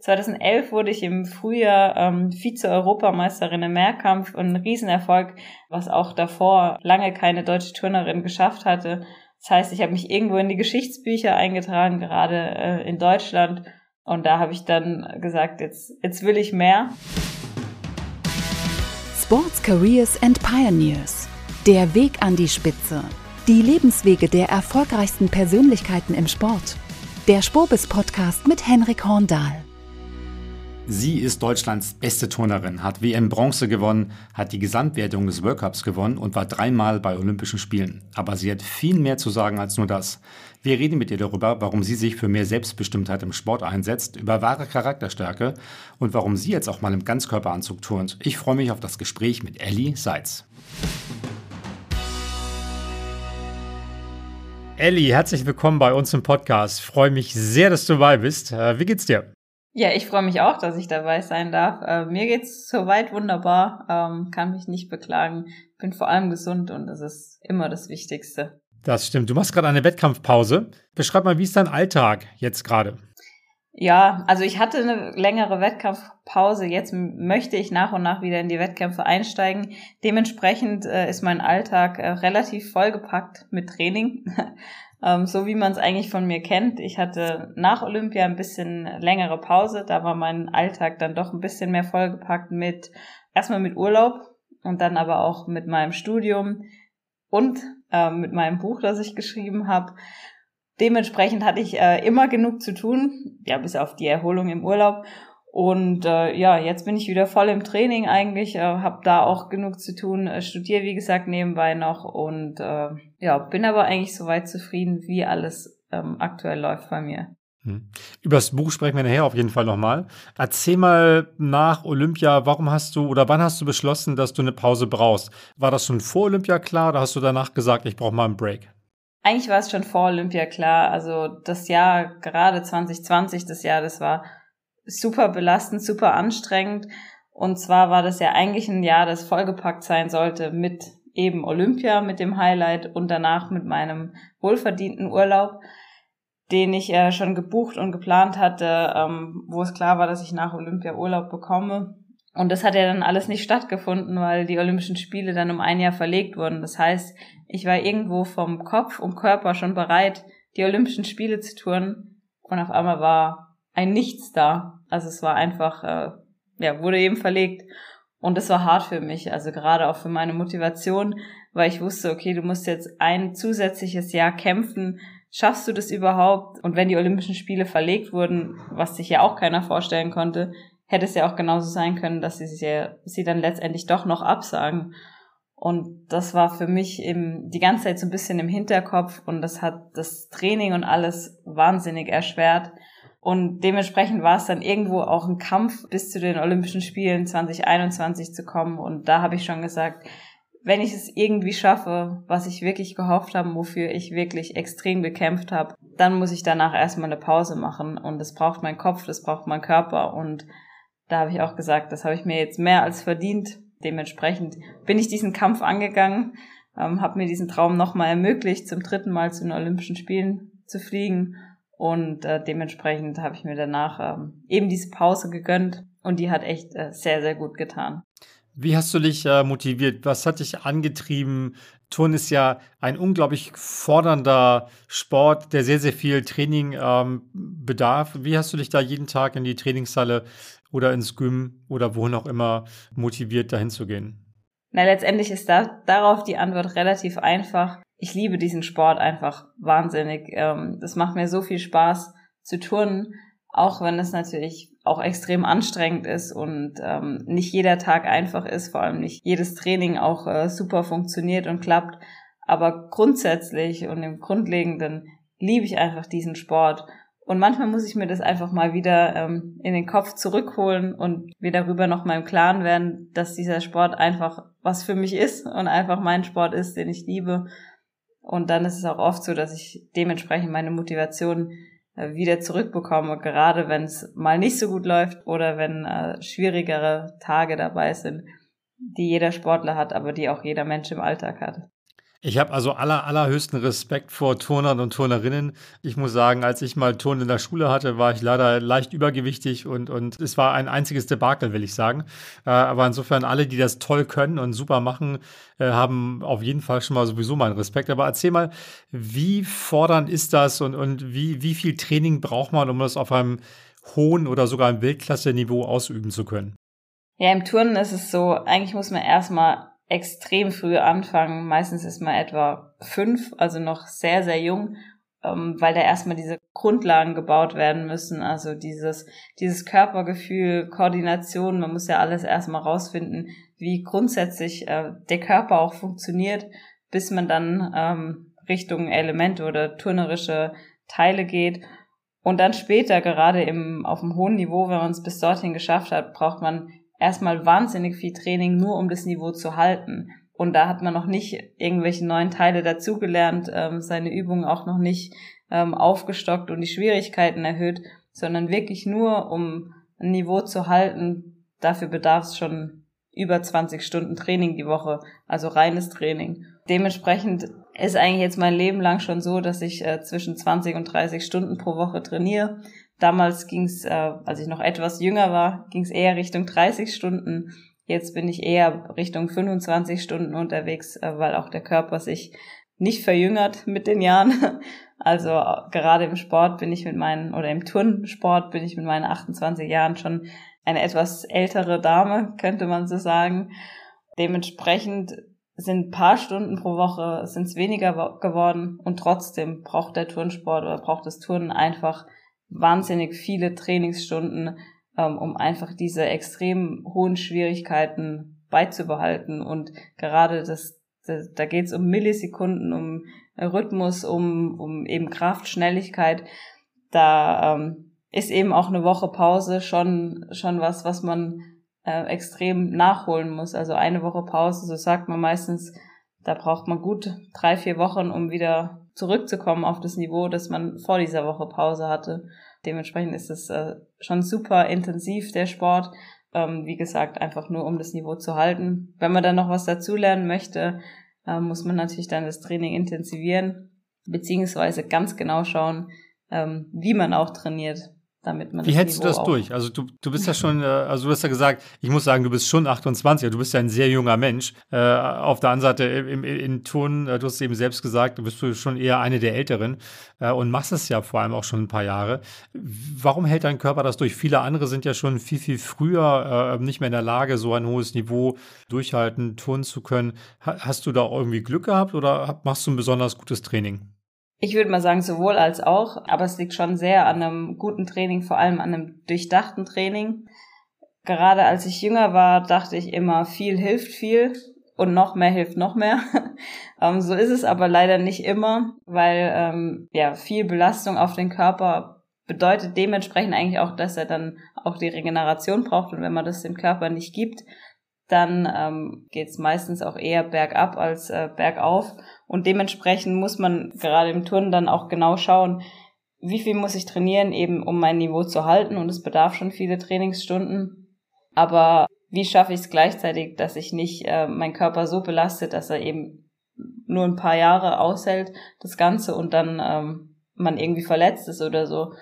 2011 wurde ich im Frühjahr ähm, Vize-Europameisterin im Mehrkampf und ein Riesenerfolg, was auch davor lange keine deutsche Turnerin geschafft hatte. Das heißt, ich habe mich irgendwo in die Geschichtsbücher eingetragen, gerade äh, in Deutschland. Und da habe ich dann gesagt, jetzt, jetzt will ich mehr. Sports Careers and Pioneers. Der Weg an die Spitze. Die Lebenswege der erfolgreichsten Persönlichkeiten im Sport. Der Spobis Podcast mit Henrik Horndahl. Sie ist Deutschlands beste Turnerin, hat WM Bronze gewonnen, hat die Gesamtwertung des World Cups gewonnen und war dreimal bei Olympischen Spielen. Aber sie hat viel mehr zu sagen als nur das. Wir reden mit ihr darüber, warum sie sich für mehr Selbstbestimmtheit im Sport einsetzt, über wahre Charakterstärke und warum sie jetzt auch mal im Ganzkörperanzug turnt. Ich freue mich auf das Gespräch mit Ellie Seitz. Ellie, herzlich willkommen bei uns im Podcast. Ich freue mich sehr, dass du dabei bist. Äh, wie geht's dir? Ja, ich freue mich auch, dass ich dabei sein darf. Äh, mir geht's soweit wunderbar, ähm, kann mich nicht beklagen. Bin vor allem gesund und das ist immer das Wichtigste. Das stimmt. Du machst gerade eine Wettkampfpause. Beschreib mal, wie ist dein Alltag jetzt gerade? Ja, also ich hatte eine längere Wettkampfpause. Jetzt möchte ich nach und nach wieder in die Wettkämpfe einsteigen. Dementsprechend äh, ist mein Alltag äh, relativ vollgepackt mit Training. ähm, so wie man es eigentlich von mir kennt. Ich hatte nach Olympia ein bisschen längere Pause. Da war mein Alltag dann doch ein bisschen mehr vollgepackt mit erstmal mit Urlaub und dann aber auch mit meinem Studium und äh, mit meinem Buch, das ich geschrieben habe. Dementsprechend hatte ich äh, immer genug zu tun, ja, bis auf die Erholung im Urlaub. Und äh, ja, jetzt bin ich wieder voll im Training eigentlich, äh, habe da auch genug zu tun, äh, studiere wie gesagt nebenbei noch und äh, ja, bin aber eigentlich soweit zufrieden, wie alles ähm, aktuell läuft bei mir. Hm. Über das Buch sprechen wir nachher auf jeden Fall nochmal. Erzähl mal nach Olympia, warum hast du oder wann hast du beschlossen, dass du eine Pause brauchst? War das schon vor Olympia klar oder hast du danach gesagt, ich brauche mal einen Break? Eigentlich war es schon vor Olympia klar. Also das Jahr, gerade 2020, das Jahr, das war super belastend, super anstrengend. Und zwar war das ja eigentlich ein Jahr, das vollgepackt sein sollte mit eben Olympia, mit dem Highlight und danach mit meinem wohlverdienten Urlaub, den ich äh, schon gebucht und geplant hatte, ähm, wo es klar war, dass ich nach Olympia Urlaub bekomme. Und das hat ja dann alles nicht stattgefunden, weil die Olympischen Spiele dann um ein Jahr verlegt wurden. Das heißt, ich war irgendwo vom Kopf und Körper schon bereit, die Olympischen Spiele zu touren. Und auf einmal war ein Nichts da. Also es war einfach, äh, ja, wurde eben verlegt. Und es war hart für mich, also gerade auch für meine Motivation, weil ich wusste, okay, du musst jetzt ein zusätzliches Jahr kämpfen. Schaffst du das überhaupt? Und wenn die Olympischen Spiele verlegt wurden, was sich ja auch keiner vorstellen konnte, hätte es ja auch genauso sein können, dass sie ja, sie dann letztendlich doch noch absagen. Und das war für mich eben die ganze Zeit so ein bisschen im Hinterkopf und das hat das Training und alles wahnsinnig erschwert. Und dementsprechend war es dann irgendwo auch ein Kampf, bis zu den Olympischen Spielen 2021 zu kommen. Und da habe ich schon gesagt, wenn ich es irgendwie schaffe, was ich wirklich gehofft habe, wofür ich wirklich extrem gekämpft habe, dann muss ich danach erstmal eine Pause machen. Und das braucht mein Kopf, das braucht mein Körper. Und da habe ich auch gesagt, das habe ich mir jetzt mehr als verdient. Dementsprechend bin ich diesen Kampf angegangen, ähm, habe mir diesen Traum nochmal ermöglicht, zum dritten Mal zu den Olympischen Spielen zu fliegen und äh, dementsprechend habe ich mir danach ähm, eben diese Pause gegönnt und die hat echt äh, sehr, sehr gut getan. Wie hast du dich äh, motiviert? Was hat dich angetrieben? Turn ist ja ein unglaublich fordernder Sport, der sehr, sehr viel Training ähm, bedarf. Wie hast du dich da jeden Tag in die Trainingshalle oder ins Gym oder wohin auch immer motiviert, dahin zu gehen? Na, letztendlich ist da, darauf die Antwort relativ einfach ich liebe diesen Sport einfach wahnsinnig. Ähm, das macht mir so viel Spaß zu turnen, auch wenn es natürlich auch extrem anstrengend ist und ähm, nicht jeder Tag einfach ist, vor allem nicht jedes Training auch äh, super funktioniert und klappt. Aber grundsätzlich und im Grundlegenden liebe ich einfach diesen Sport. Und manchmal muss ich mir das einfach mal wieder ähm, in den Kopf zurückholen und mir darüber noch mal im Klaren werden, dass dieser Sport einfach was für mich ist und einfach mein Sport ist, den ich liebe und dann ist es auch oft so, dass ich dementsprechend meine Motivation äh, wieder zurückbekomme, gerade wenn es mal nicht so gut läuft oder wenn äh, schwierigere Tage dabei sind, die jeder Sportler hat, aber die auch jeder Mensch im Alltag hat. Ich habe also aller, allerhöchsten Respekt vor Turnern und Turnerinnen. Ich muss sagen, als ich mal Turnen in der Schule hatte, war ich leider leicht übergewichtig und, und es war ein einziges Debakel, will ich sagen. Äh, aber insofern alle, die das toll können und super machen, äh, haben auf jeden Fall schon mal sowieso meinen Respekt. Aber erzähl mal, wie fordernd ist das und, und wie, wie viel Training braucht man, um das auf einem hohen oder sogar im Weltklasse-Niveau ausüben zu können? Ja, im Turnen ist es so, eigentlich muss man erstmal extrem früh anfangen. Meistens ist man etwa fünf, also noch sehr, sehr jung, ähm, weil da erstmal diese Grundlagen gebaut werden müssen. Also dieses, dieses Körpergefühl, Koordination, man muss ja alles erstmal rausfinden, wie grundsätzlich äh, der Körper auch funktioniert, bis man dann ähm, Richtung Elemente oder turnerische Teile geht. Und dann später, gerade im, auf dem hohen Niveau, wenn man es bis dorthin geschafft hat, braucht man erstmal wahnsinnig viel Training, nur um das Niveau zu halten. Und da hat man noch nicht irgendwelche neuen Teile dazugelernt, ähm, seine Übungen auch noch nicht ähm, aufgestockt und die Schwierigkeiten erhöht, sondern wirklich nur, um ein Niveau zu halten. Dafür bedarf es schon über 20 Stunden Training die Woche, also reines Training. Dementsprechend ist eigentlich jetzt mein Leben lang schon so, dass ich äh, zwischen 20 und 30 Stunden pro Woche trainiere. Damals ging es, äh, als ich noch etwas jünger war, ging es eher Richtung 30 Stunden. Jetzt bin ich eher Richtung 25 Stunden unterwegs, äh, weil auch der Körper sich nicht verjüngert mit den Jahren. Also gerade im Sport bin ich mit meinen, oder im Turnsport bin ich mit meinen 28 Jahren schon eine etwas ältere Dame, könnte man so sagen. Dementsprechend sind paar Stunden pro Woche sind es weniger geworden und trotzdem braucht der Turnsport oder braucht das Turnen einfach wahnsinnig viele Trainingsstunden, ähm, um einfach diese extrem hohen Schwierigkeiten beizubehalten. Und gerade das, das da geht es um Millisekunden, um Rhythmus, um, um eben Kraft, Schnelligkeit. Da ähm, ist eben auch eine Woche Pause schon, schon was, was man äh, extrem nachholen muss. Also eine Woche Pause, so sagt man meistens, da braucht man gut drei, vier Wochen, um wieder zurückzukommen auf das Niveau, das man vor dieser Woche Pause hatte. Dementsprechend ist es äh, schon super intensiv, der Sport. Ähm, wie gesagt, einfach nur um das Niveau zu halten. Wenn man dann noch was dazulernen möchte, äh, muss man natürlich dann das Training intensivieren, beziehungsweise ganz genau schauen, ähm, wie man auch trainiert damit man Wie hältst du das durch? Also du, du bist ja schon, äh, also du hast ja gesagt, ich muss sagen, du bist schon 28, du bist ja ein sehr junger Mensch. Äh, auf der anderen Seite im, im, in Ton, äh, du hast eben selbst gesagt, du bist schon eher eine der Älteren äh, und machst es ja vor allem auch schon ein paar Jahre. Warum hält dein Körper das durch? Viele andere sind ja schon viel, viel früher äh, nicht mehr in der Lage, so ein hohes Niveau durchhalten, turnen zu können. Ha hast du da irgendwie Glück gehabt oder machst du ein besonders gutes Training? Ich würde mal sagen, sowohl als auch, aber es liegt schon sehr an einem guten Training, vor allem an einem durchdachten Training. Gerade als ich jünger war, dachte ich immer, viel hilft viel und noch mehr hilft noch mehr. ähm, so ist es aber leider nicht immer, weil ähm, ja viel Belastung auf den Körper bedeutet dementsprechend eigentlich auch, dass er dann auch die Regeneration braucht und wenn man das dem Körper nicht gibt, dann ähm, geht es meistens auch eher bergab als äh, bergauf. Und dementsprechend muss man gerade im Turnen dann auch genau schauen, wie viel muss ich trainieren, eben um mein Niveau zu halten. Und es bedarf schon viele Trainingsstunden. Aber wie schaffe ich es gleichzeitig, dass ich nicht äh, meinen Körper so belastet, dass er eben nur ein paar Jahre aushält, das Ganze, und dann ähm, man irgendwie verletzt ist oder so.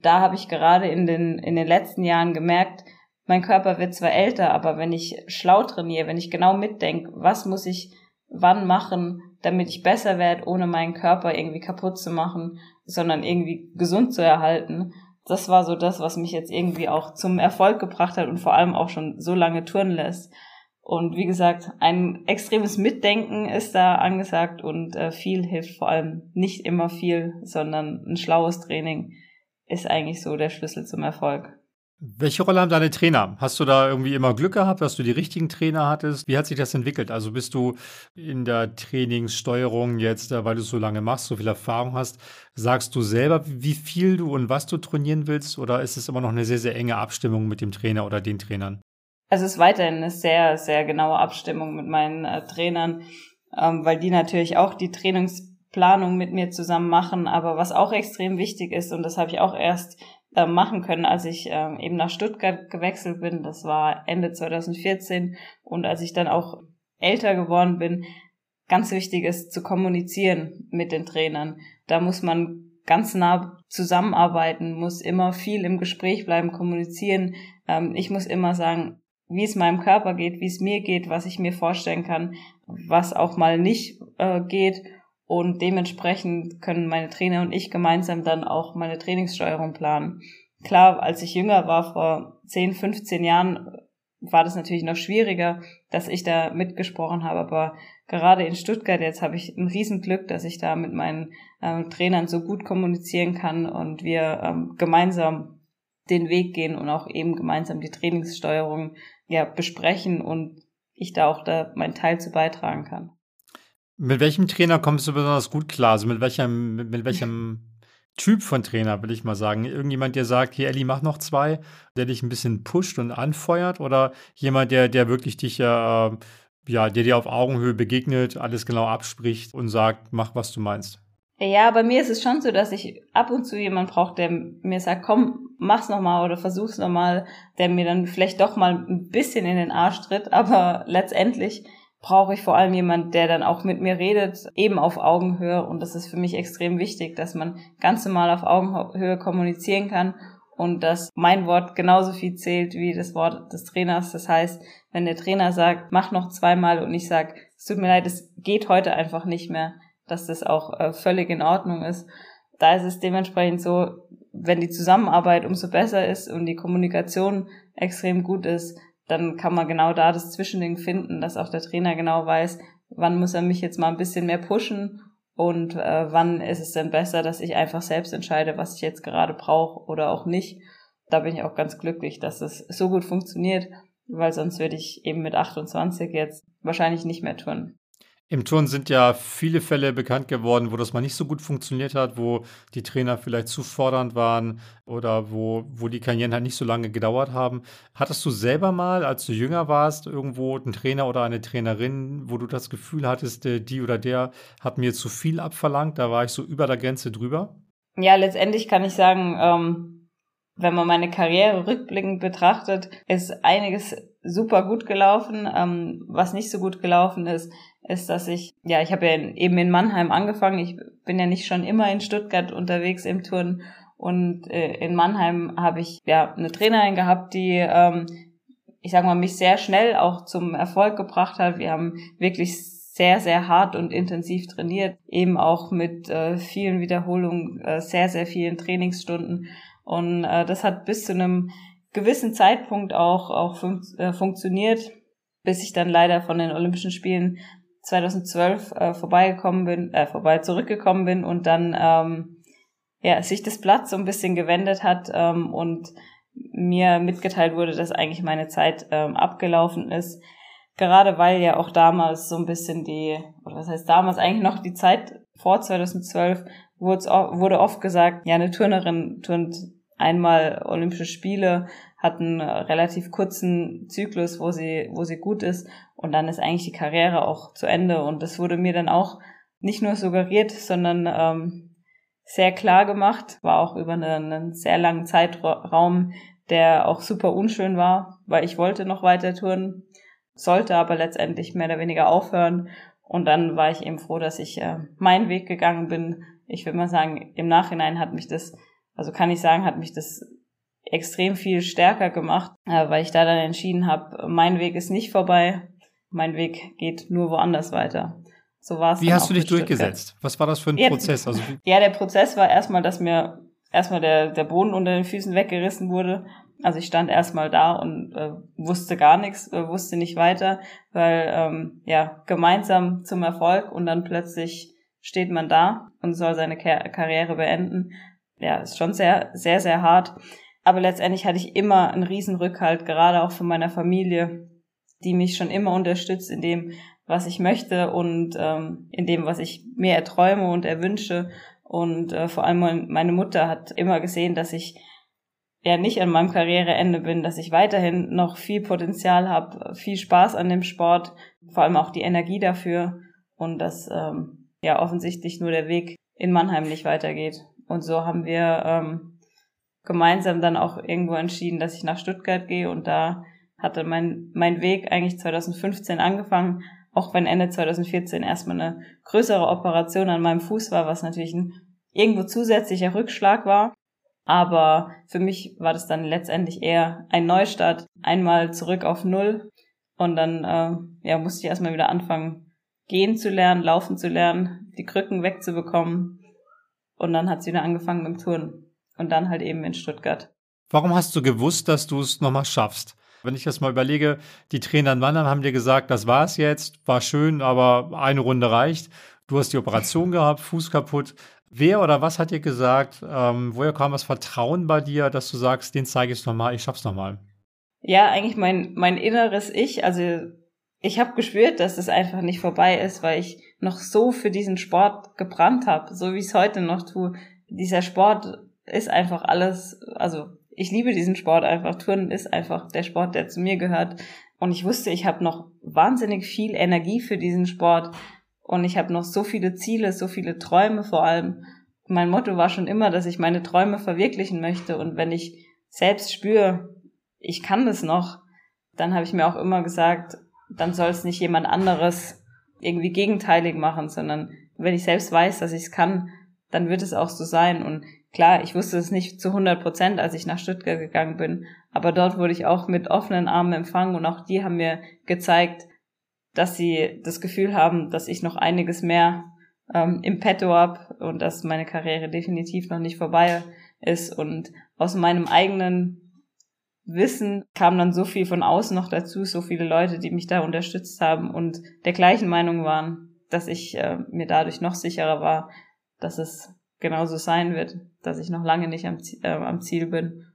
Da habe ich gerade in den, in den letzten Jahren gemerkt, mein Körper wird zwar älter, aber wenn ich schlau trainiere, wenn ich genau mitdenke, was muss ich wann machen, damit ich besser werde, ohne meinen Körper irgendwie kaputt zu machen, sondern irgendwie gesund zu erhalten. Das war so das, was mich jetzt irgendwie auch zum Erfolg gebracht hat und vor allem auch schon so lange touren lässt. Und wie gesagt, ein extremes Mitdenken ist da angesagt und äh, viel hilft vor allem nicht immer viel, sondern ein schlaues Training ist eigentlich so der Schlüssel zum Erfolg. Welche Rolle haben deine Trainer? Hast du da irgendwie immer Glück gehabt, dass du die richtigen Trainer hattest? Wie hat sich das entwickelt? Also bist du in der Trainingssteuerung jetzt, äh, weil du es so lange machst, so viel Erfahrung hast, sagst du selber, wie viel du und was du trainieren willst? Oder ist es immer noch eine sehr, sehr enge Abstimmung mit dem Trainer oder den Trainern? Also es ist weiterhin eine sehr, sehr genaue Abstimmung mit meinen äh, Trainern, ähm, weil die natürlich auch die Trainingsplanung mit mir zusammen machen. Aber was auch extrem wichtig ist, und das habe ich auch erst äh, machen können, als ich äh, eben nach Stuttgart gewechselt bin. Das war Ende 2014 und als ich dann auch älter geworden bin, ganz wichtig ist zu kommunizieren mit den Trainern. Da muss man ganz nah zusammenarbeiten, muss immer viel im Gespräch bleiben, kommunizieren. Ähm, ich muss immer sagen, wie es meinem Körper geht, wie es mir geht, was ich mir vorstellen kann, was auch mal nicht äh, geht. Und dementsprechend können meine Trainer und ich gemeinsam dann auch meine Trainingssteuerung planen. Klar, als ich jünger war, vor 10, 15 Jahren, war das natürlich noch schwieriger, dass ich da mitgesprochen habe. Aber gerade in Stuttgart jetzt habe ich ein Riesenglück, dass ich da mit meinen ähm, Trainern so gut kommunizieren kann und wir ähm, gemeinsam den Weg gehen und auch eben gemeinsam die Trainingssteuerung ja besprechen und ich da auch da meinen Teil zu beitragen kann. Mit welchem Trainer kommst du besonders gut klar? Also mit welchem, mit, mit welchem Typ von Trainer, will ich mal sagen? Irgendjemand, der sagt, hier Elli, mach noch zwei, der dich ein bisschen pusht und anfeuert oder jemand, der, der wirklich dich äh, ja, der dir auf Augenhöhe begegnet, alles genau abspricht und sagt, mach, was du meinst? Ja, bei mir ist es schon so, dass ich ab und zu jemand brauche, der mir sagt, komm, mach's nochmal oder versuch's nochmal, der mir dann vielleicht doch mal ein bisschen in den Arsch tritt, aber letztendlich brauche ich vor allem jemand, der dann auch mit mir redet, eben auf Augenhöhe. Und das ist für mich extrem wichtig, dass man ganz normal auf Augenhöhe kommunizieren kann und dass mein Wort genauso viel zählt wie das Wort des Trainers. Das heißt, wenn der Trainer sagt, mach noch zweimal und ich sage, es tut mir leid, es geht heute einfach nicht mehr, dass das auch äh, völlig in Ordnung ist. Da ist es dementsprechend so, wenn die Zusammenarbeit umso besser ist und die Kommunikation extrem gut ist, dann kann man genau da das Zwischending finden, dass auch der Trainer genau weiß, wann muss er mich jetzt mal ein bisschen mehr pushen und äh, wann ist es denn besser, dass ich einfach selbst entscheide, was ich jetzt gerade brauche oder auch nicht. Da bin ich auch ganz glücklich, dass es so gut funktioniert, weil sonst würde ich eben mit 28 jetzt wahrscheinlich nicht mehr tun. Im Turn sind ja viele Fälle bekannt geworden, wo das mal nicht so gut funktioniert hat, wo die Trainer vielleicht zu fordernd waren oder wo, wo die Karrieren halt nicht so lange gedauert haben. Hattest du selber mal, als du jünger warst, irgendwo einen Trainer oder eine Trainerin, wo du das Gefühl hattest, äh, die oder der hat mir zu viel abverlangt, da war ich so über der Grenze drüber? Ja, letztendlich kann ich sagen, ähm, wenn man meine Karriere rückblickend betrachtet, ist einiges super gut gelaufen. Ähm, was nicht so gut gelaufen ist, ist, dass ich, ja, ich habe ja eben in Mannheim angefangen. Ich bin ja nicht schon immer in Stuttgart unterwegs im Turn. Und äh, in Mannheim habe ich ja eine Trainerin gehabt, die, ähm, ich sage mal, mich sehr schnell auch zum Erfolg gebracht hat. Wir haben wirklich sehr, sehr hart und intensiv trainiert, eben auch mit äh, vielen Wiederholungen, äh, sehr, sehr vielen Trainingsstunden. Und äh, das hat bis zu einem gewissen Zeitpunkt auch, auch fun äh, funktioniert, bis ich dann leider von den Olympischen Spielen 2012 äh, vorbeigekommen bin, äh, vorbei zurückgekommen bin und dann ähm, ja sich das Blatt so ein bisschen gewendet hat ähm, und mir mitgeteilt wurde, dass eigentlich meine Zeit ähm, abgelaufen ist. Gerade weil ja auch damals so ein bisschen die, oder was heißt damals eigentlich noch die Zeit vor 2012 wurde oft gesagt, ja, eine Turnerin turnt einmal Olympische Spiele, hat einen relativ kurzen Zyklus, wo sie, wo sie gut ist und dann ist eigentlich die Karriere auch zu Ende. Und das wurde mir dann auch nicht nur suggeriert, sondern ähm, sehr klar gemacht, war auch über einen, einen sehr langen Zeitraum, der auch super unschön war, weil ich wollte noch weiter touren, sollte aber letztendlich mehr oder weniger aufhören. Und dann war ich eben froh, dass ich äh, meinen Weg gegangen bin. Ich würde mal sagen, im Nachhinein hat mich das, also kann ich sagen, hat mich das extrem viel stärker gemacht, äh, weil ich da dann entschieden habe, mein Weg ist nicht vorbei, mein Weg geht nur woanders weiter. So war es. Wie hast du dich durchgesetzt? Was war das für ein ja, Prozess? Also ja, der Prozess war erstmal, dass mir erstmal der, der Boden unter den Füßen weggerissen wurde. Also ich stand erstmal da und äh, wusste gar nichts, äh, wusste nicht weiter, weil ähm, ja gemeinsam zum Erfolg und dann plötzlich steht man da und soll seine Kar Karriere beenden. Ja, ist schon sehr, sehr, sehr hart. Aber letztendlich hatte ich immer einen riesen Rückhalt, gerade auch von meiner Familie, die mich schon immer unterstützt in dem, was ich möchte und ähm, in dem, was ich mir erträume und erwünsche. Und äh, vor allem meine Mutter hat immer gesehen, dass ich ja nicht an meinem Karriereende bin, dass ich weiterhin noch viel Potenzial habe, viel Spaß an dem Sport, vor allem auch die Energie dafür und dass ähm, ja offensichtlich nur der Weg in Mannheim nicht weitergeht. Und so haben wir ähm, gemeinsam dann auch irgendwo entschieden, dass ich nach Stuttgart gehe und da hatte mein, mein Weg eigentlich 2015 angefangen, auch wenn Ende 2014 erstmal eine größere Operation an meinem Fuß war, was natürlich ein irgendwo zusätzlicher Rückschlag war. Aber für mich war das dann letztendlich eher ein Neustart, einmal zurück auf Null und dann äh, ja, musste ich erstmal wieder anfangen, gehen zu lernen, laufen zu lernen, die Krücken wegzubekommen. Und dann hat sie wieder angefangen mit dem Touren. Und dann halt eben in Stuttgart. Warum hast du gewusst, dass du es nochmal schaffst? Wenn ich das mal überlege, die Trainer in Wandern haben dir gesagt, das war es jetzt, war schön, aber eine Runde reicht. Du hast die Operation gehabt, Fuß kaputt. Wer oder was hat dir gesagt, ähm, woher kam das Vertrauen bei dir, dass du sagst, den zeige ich es nochmal, ich schaff's nochmal? Ja, eigentlich mein, mein inneres Ich, also ich habe gespürt, dass es einfach nicht vorbei ist, weil ich noch so für diesen Sport gebrannt habe, so wie ich es heute noch tue. Dieser Sport ist einfach alles, also ich liebe diesen Sport einfach. Turnen ist einfach der Sport, der zu mir gehört. Und ich wusste, ich habe noch wahnsinnig viel Energie für diesen Sport. Und ich habe noch so viele Ziele, so viele Träume vor allem. Mein Motto war schon immer, dass ich meine Träume verwirklichen möchte. Und wenn ich selbst spüre, ich kann das noch, dann habe ich mir auch immer gesagt, dann soll es nicht jemand anderes irgendwie gegenteilig machen, sondern wenn ich selbst weiß, dass ich es kann, dann wird es auch so sein. Und klar, ich wusste es nicht zu 100 Prozent, als ich nach Stuttgart gegangen bin, aber dort wurde ich auch mit offenen Armen empfangen und auch die haben mir gezeigt, dass sie das Gefühl haben, dass ich noch einiges mehr ähm, im Petto hab und dass meine Karriere definitiv noch nicht vorbei ist. Und aus meinem eigenen Wissen kam dann so viel von außen noch dazu, so viele Leute, die mich da unterstützt haben und der gleichen Meinung waren, dass ich äh, mir dadurch noch sicherer war, dass es genauso sein wird, dass ich noch lange nicht am, äh, am Ziel bin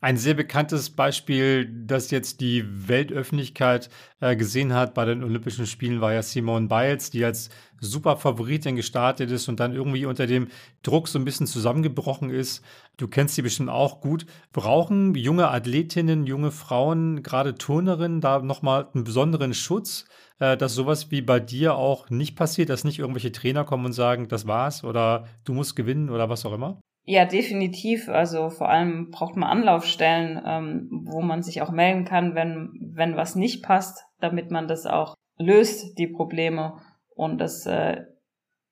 ein sehr bekanntes Beispiel, das jetzt die Weltöffentlichkeit äh, gesehen hat bei den Olympischen Spielen, war ja Simone Biles, die als super Favoritin gestartet ist und dann irgendwie unter dem Druck so ein bisschen zusammengebrochen ist. Du kennst sie bestimmt auch gut. Brauchen junge Athletinnen, junge Frauen, gerade Turnerinnen, da nochmal einen besonderen Schutz, äh, dass sowas wie bei dir auch nicht passiert, dass nicht irgendwelche Trainer kommen und sagen, das war's oder du musst gewinnen oder was auch immer? Ja, definitiv. Also vor allem braucht man Anlaufstellen, ähm, wo man sich auch melden kann, wenn, wenn was nicht passt, damit man das auch löst, die Probleme. Und das äh,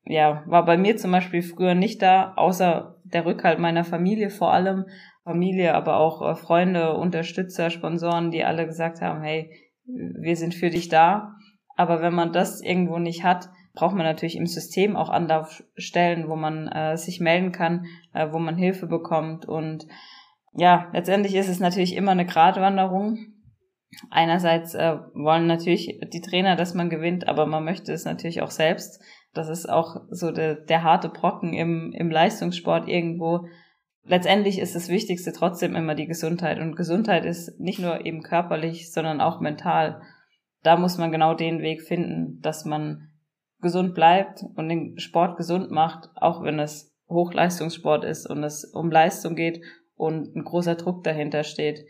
ja, war bei mir zum Beispiel früher nicht da, außer der Rückhalt meiner Familie vor allem. Familie, aber auch äh, Freunde, Unterstützer, Sponsoren, die alle gesagt haben, hey, wir sind für dich da. Aber wenn man das irgendwo nicht hat, braucht man natürlich im System auch Anlaufstellen, wo man äh, sich melden kann, äh, wo man Hilfe bekommt. Und ja, letztendlich ist es natürlich immer eine Gratwanderung. Einerseits äh, wollen natürlich die Trainer, dass man gewinnt, aber man möchte es natürlich auch selbst. Das ist auch so der, der harte Brocken im, im Leistungssport irgendwo. Letztendlich ist das Wichtigste trotzdem immer die Gesundheit. Und Gesundheit ist nicht nur eben körperlich, sondern auch mental. Da muss man genau den Weg finden, dass man gesund bleibt und den Sport gesund macht, auch wenn es Hochleistungssport ist und es um Leistung geht und ein großer Druck dahinter steht.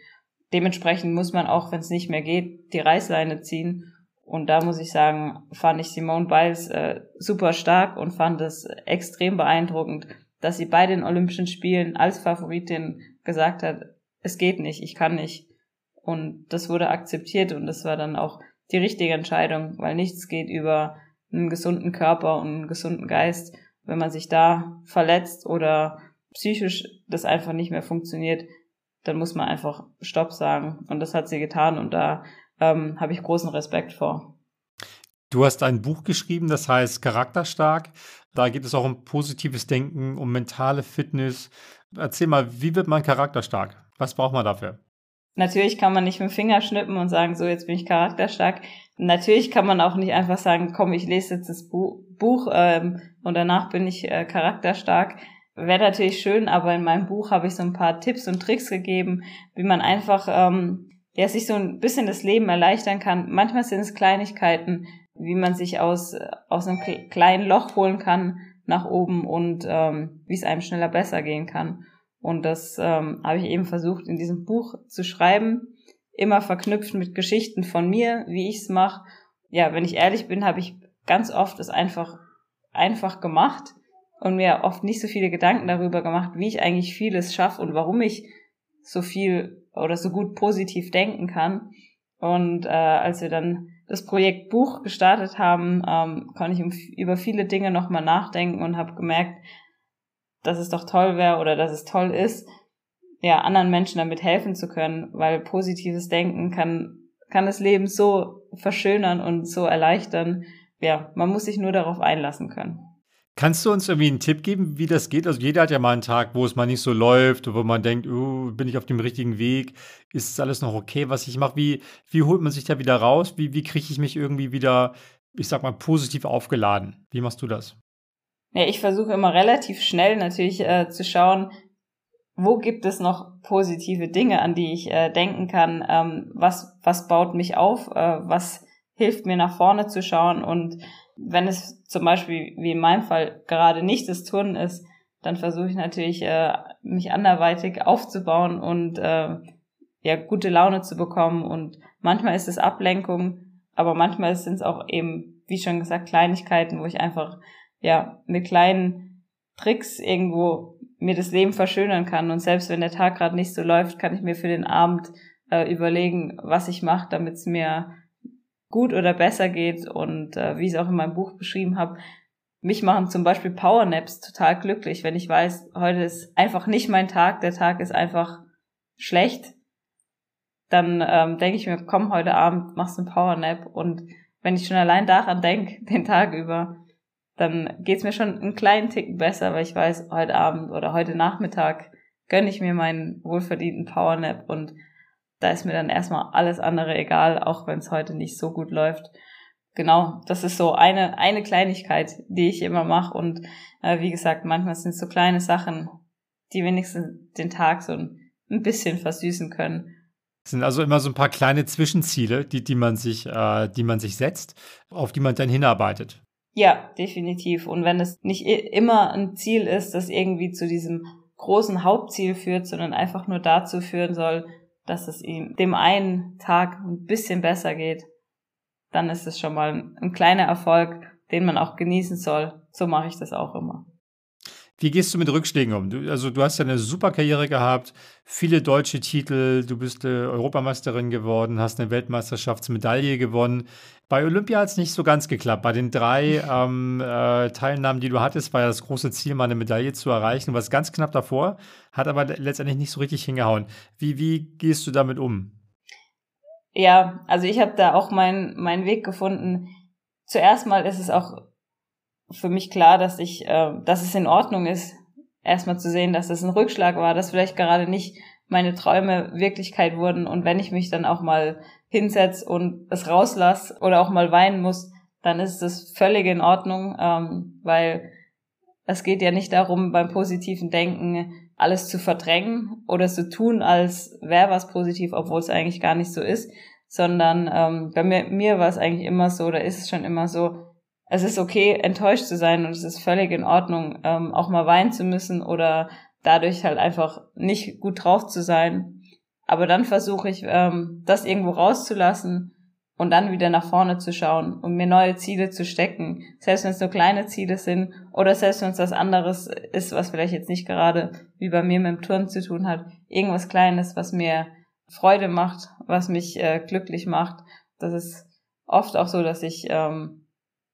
Dementsprechend muss man auch, wenn es nicht mehr geht, die Reißleine ziehen. Und da muss ich sagen, fand ich Simone Biles äh, super stark und fand es extrem beeindruckend, dass sie bei den Olympischen Spielen als Favoritin gesagt hat, es geht nicht, ich kann nicht. Und das wurde akzeptiert und das war dann auch die richtige Entscheidung, weil nichts geht über einen gesunden Körper und einen gesunden Geist. Wenn man sich da verletzt oder psychisch das einfach nicht mehr funktioniert, dann muss man einfach Stopp sagen. Und das hat sie getan und da ähm, habe ich großen Respekt vor. Du hast ein Buch geschrieben, das heißt Charakterstark. Da geht es auch um positives Denken, um mentale Fitness. Erzähl mal, wie wird man charakterstark? Was braucht man dafür? Natürlich kann man nicht mit dem Finger schnippen und sagen, so jetzt bin ich charakterstark. Natürlich kann man auch nicht einfach sagen, komm, ich lese jetzt das Buch ähm, und danach bin ich äh, charakterstark. Wäre natürlich schön, aber in meinem Buch habe ich so ein paar Tipps und Tricks gegeben, wie man einfach ähm, ja, sich so ein bisschen das Leben erleichtern kann. Manchmal sind es Kleinigkeiten, wie man sich aus, aus einem kleinen Loch holen kann nach oben und ähm, wie es einem schneller besser gehen kann. Und das ähm, habe ich eben versucht in diesem Buch zu schreiben, immer verknüpft mit Geschichten von mir, wie ich es mache. Ja, wenn ich ehrlich bin, habe ich ganz oft es einfach einfach gemacht und mir oft nicht so viele Gedanken darüber gemacht, wie ich eigentlich vieles schaffe und warum ich so viel oder so gut positiv denken kann. Und äh, als wir dann das Projekt Buch gestartet haben, ähm, konnte ich um, über viele Dinge nochmal nachdenken und habe gemerkt, dass es doch toll wäre oder dass es toll ist, ja, anderen Menschen damit helfen zu können, weil positives Denken kann, kann das Leben so verschönern und so erleichtern. Ja, man muss sich nur darauf einlassen können. Kannst du uns irgendwie einen Tipp geben, wie das geht? Also jeder hat ja mal einen Tag, wo es mal nicht so läuft, wo man denkt, oh, bin ich auf dem richtigen Weg? Ist alles noch okay, was ich mache? Wie, wie holt man sich da wieder raus? Wie, wie kriege ich mich irgendwie wieder, ich sag mal, positiv aufgeladen? Wie machst du das? Ja, ich versuche immer relativ schnell natürlich äh, zu schauen, wo gibt es noch positive Dinge, an die ich äh, denken kann? Ähm, was, was baut mich auf? Äh, was hilft mir nach vorne zu schauen? Und wenn es zum Beispiel, wie in meinem Fall, gerade nicht das Turnen ist, dann versuche ich natürlich, äh, mich anderweitig aufzubauen und äh, ja, gute Laune zu bekommen. Und manchmal ist es Ablenkung, aber manchmal sind es auch eben, wie schon gesagt, Kleinigkeiten, wo ich einfach ja mit kleinen Tricks irgendwo mir das Leben verschönern kann. Und selbst wenn der Tag gerade nicht so läuft, kann ich mir für den Abend äh, überlegen, was ich mache, damit es mir gut oder besser geht. Und äh, wie ich es auch in meinem Buch beschrieben habe, mich machen zum Beispiel Powernaps total glücklich, wenn ich weiß, heute ist einfach nicht mein Tag, der Tag ist einfach schlecht, dann ähm, denke ich mir, komm, heute Abend machst du einen Powernap und wenn ich schon allein daran denke, den Tag über, dann geht's mir schon einen kleinen Ticken besser, weil ich weiß, heute Abend oder heute Nachmittag gönne ich mir meinen wohlverdienten Powernap und da ist mir dann erstmal alles andere egal, auch wenn es heute nicht so gut läuft. Genau, das ist so eine, eine Kleinigkeit, die ich immer mache. Und äh, wie gesagt, manchmal sind es so kleine Sachen, die wenigstens den Tag so ein, ein bisschen versüßen können. Es sind also immer so ein paar kleine Zwischenziele, die, die, man sich, äh, die man sich setzt, auf die man dann hinarbeitet. Ja, definitiv. Und wenn es nicht immer ein Ziel ist, das irgendwie zu diesem großen Hauptziel führt, sondern einfach nur dazu führen soll, dass es ihm dem einen Tag ein bisschen besser geht, dann ist es schon mal ein, ein kleiner Erfolg, den man auch genießen soll. So mache ich das auch immer. Wie gehst du mit Rückschlägen um? Du, also du hast ja eine super Karriere gehabt, viele deutsche Titel, du bist äh, Europameisterin geworden, hast eine Weltmeisterschaftsmedaille gewonnen. Bei Olympia hat es nicht so ganz geklappt. Bei den drei ähm, äh, Teilnahmen, die du hattest, war ja das große Ziel, mal eine Medaille zu erreichen. Du warst ganz knapp davor, hat aber letztendlich nicht so richtig hingehauen. Wie, wie gehst du damit um? Ja, also ich habe da auch meinen mein Weg gefunden. Zuerst mal ist es auch für mich klar, dass ich, äh, dass es in Ordnung ist, erstmal zu sehen, dass es ein Rückschlag war, dass vielleicht gerade nicht meine Träume Wirklichkeit wurden. Und wenn ich mich dann auch mal hinsetz und es rauslass oder auch mal weinen muss, dann ist das völlig in Ordnung, ähm, weil es geht ja nicht darum, beim positiven Denken alles zu verdrängen oder zu tun, als wäre was positiv, obwohl es eigentlich gar nicht so ist, sondern ähm, bei mir, mir war es eigentlich immer so, oder ist es schon immer so, es ist okay, enttäuscht zu sein und es ist völlig in Ordnung, ähm, auch mal weinen zu müssen oder dadurch halt einfach nicht gut drauf zu sein. Aber dann versuche ich, ähm, das irgendwo rauszulassen und dann wieder nach vorne zu schauen und mir neue Ziele zu stecken. Selbst wenn es nur kleine Ziele sind oder selbst wenn es was anderes ist, was vielleicht jetzt nicht gerade wie bei mir mit dem Turn zu tun hat. Irgendwas Kleines, was mir Freude macht, was mich äh, glücklich macht. Das ist oft auch so, dass ich ähm,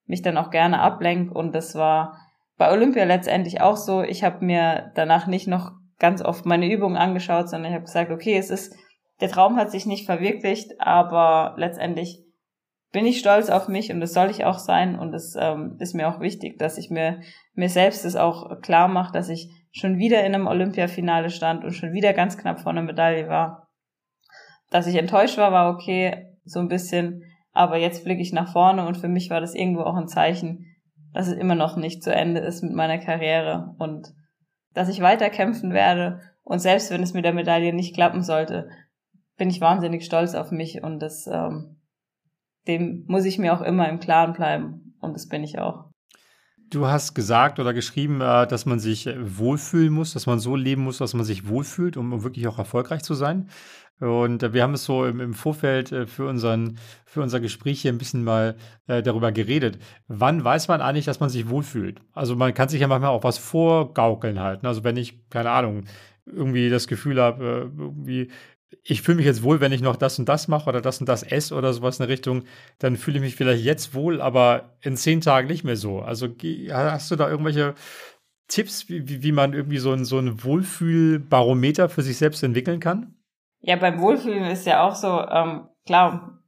mich dann auch gerne ablenke. Und das war bei Olympia letztendlich auch so. Ich habe mir danach nicht noch ganz oft meine Übungen angeschaut, sondern ich habe gesagt, okay, es ist, der Traum hat sich nicht verwirklicht, aber letztendlich bin ich stolz auf mich und das soll ich auch sein und es ähm, ist mir auch wichtig, dass ich mir mir selbst es auch klar mache, dass ich schon wieder in einem Olympiafinale stand und schon wieder ganz knapp vor einer Medaille war. Dass ich enttäuscht war, war okay, so ein bisschen, aber jetzt blicke ich nach vorne und für mich war das irgendwo auch ein Zeichen, dass es immer noch nicht zu Ende ist mit meiner Karriere und dass ich weiter kämpfen werde. Und selbst wenn es mit der Medaille nicht klappen sollte, bin ich wahnsinnig stolz auf mich und das, ähm, dem muss ich mir auch immer im Klaren bleiben. Und das bin ich auch. Du hast gesagt oder geschrieben, äh, dass man sich wohlfühlen muss, dass man so leben muss, dass man sich wohlfühlt, um wirklich auch erfolgreich zu sein. Und äh, wir haben es so im, im Vorfeld äh, für, unseren, für unser Gespräch hier ein bisschen mal äh, darüber geredet. Wann weiß man eigentlich, dass man sich wohlfühlt? Also man kann sich ja manchmal auch was vorgaukeln halten. Also wenn ich, keine Ahnung, irgendwie das Gefühl habe, irgendwie ich fühle mich jetzt wohl, wenn ich noch das und das mache oder das und das esse oder sowas in der Richtung, dann fühle ich mich vielleicht jetzt wohl, aber in zehn Tagen nicht mehr so. Also hast du da irgendwelche Tipps, wie, wie man irgendwie so ein, so ein Wohlfühlbarometer für sich selbst entwickeln kann? Ja, beim Wohlfühlen ist ja auch so, ähm, klar,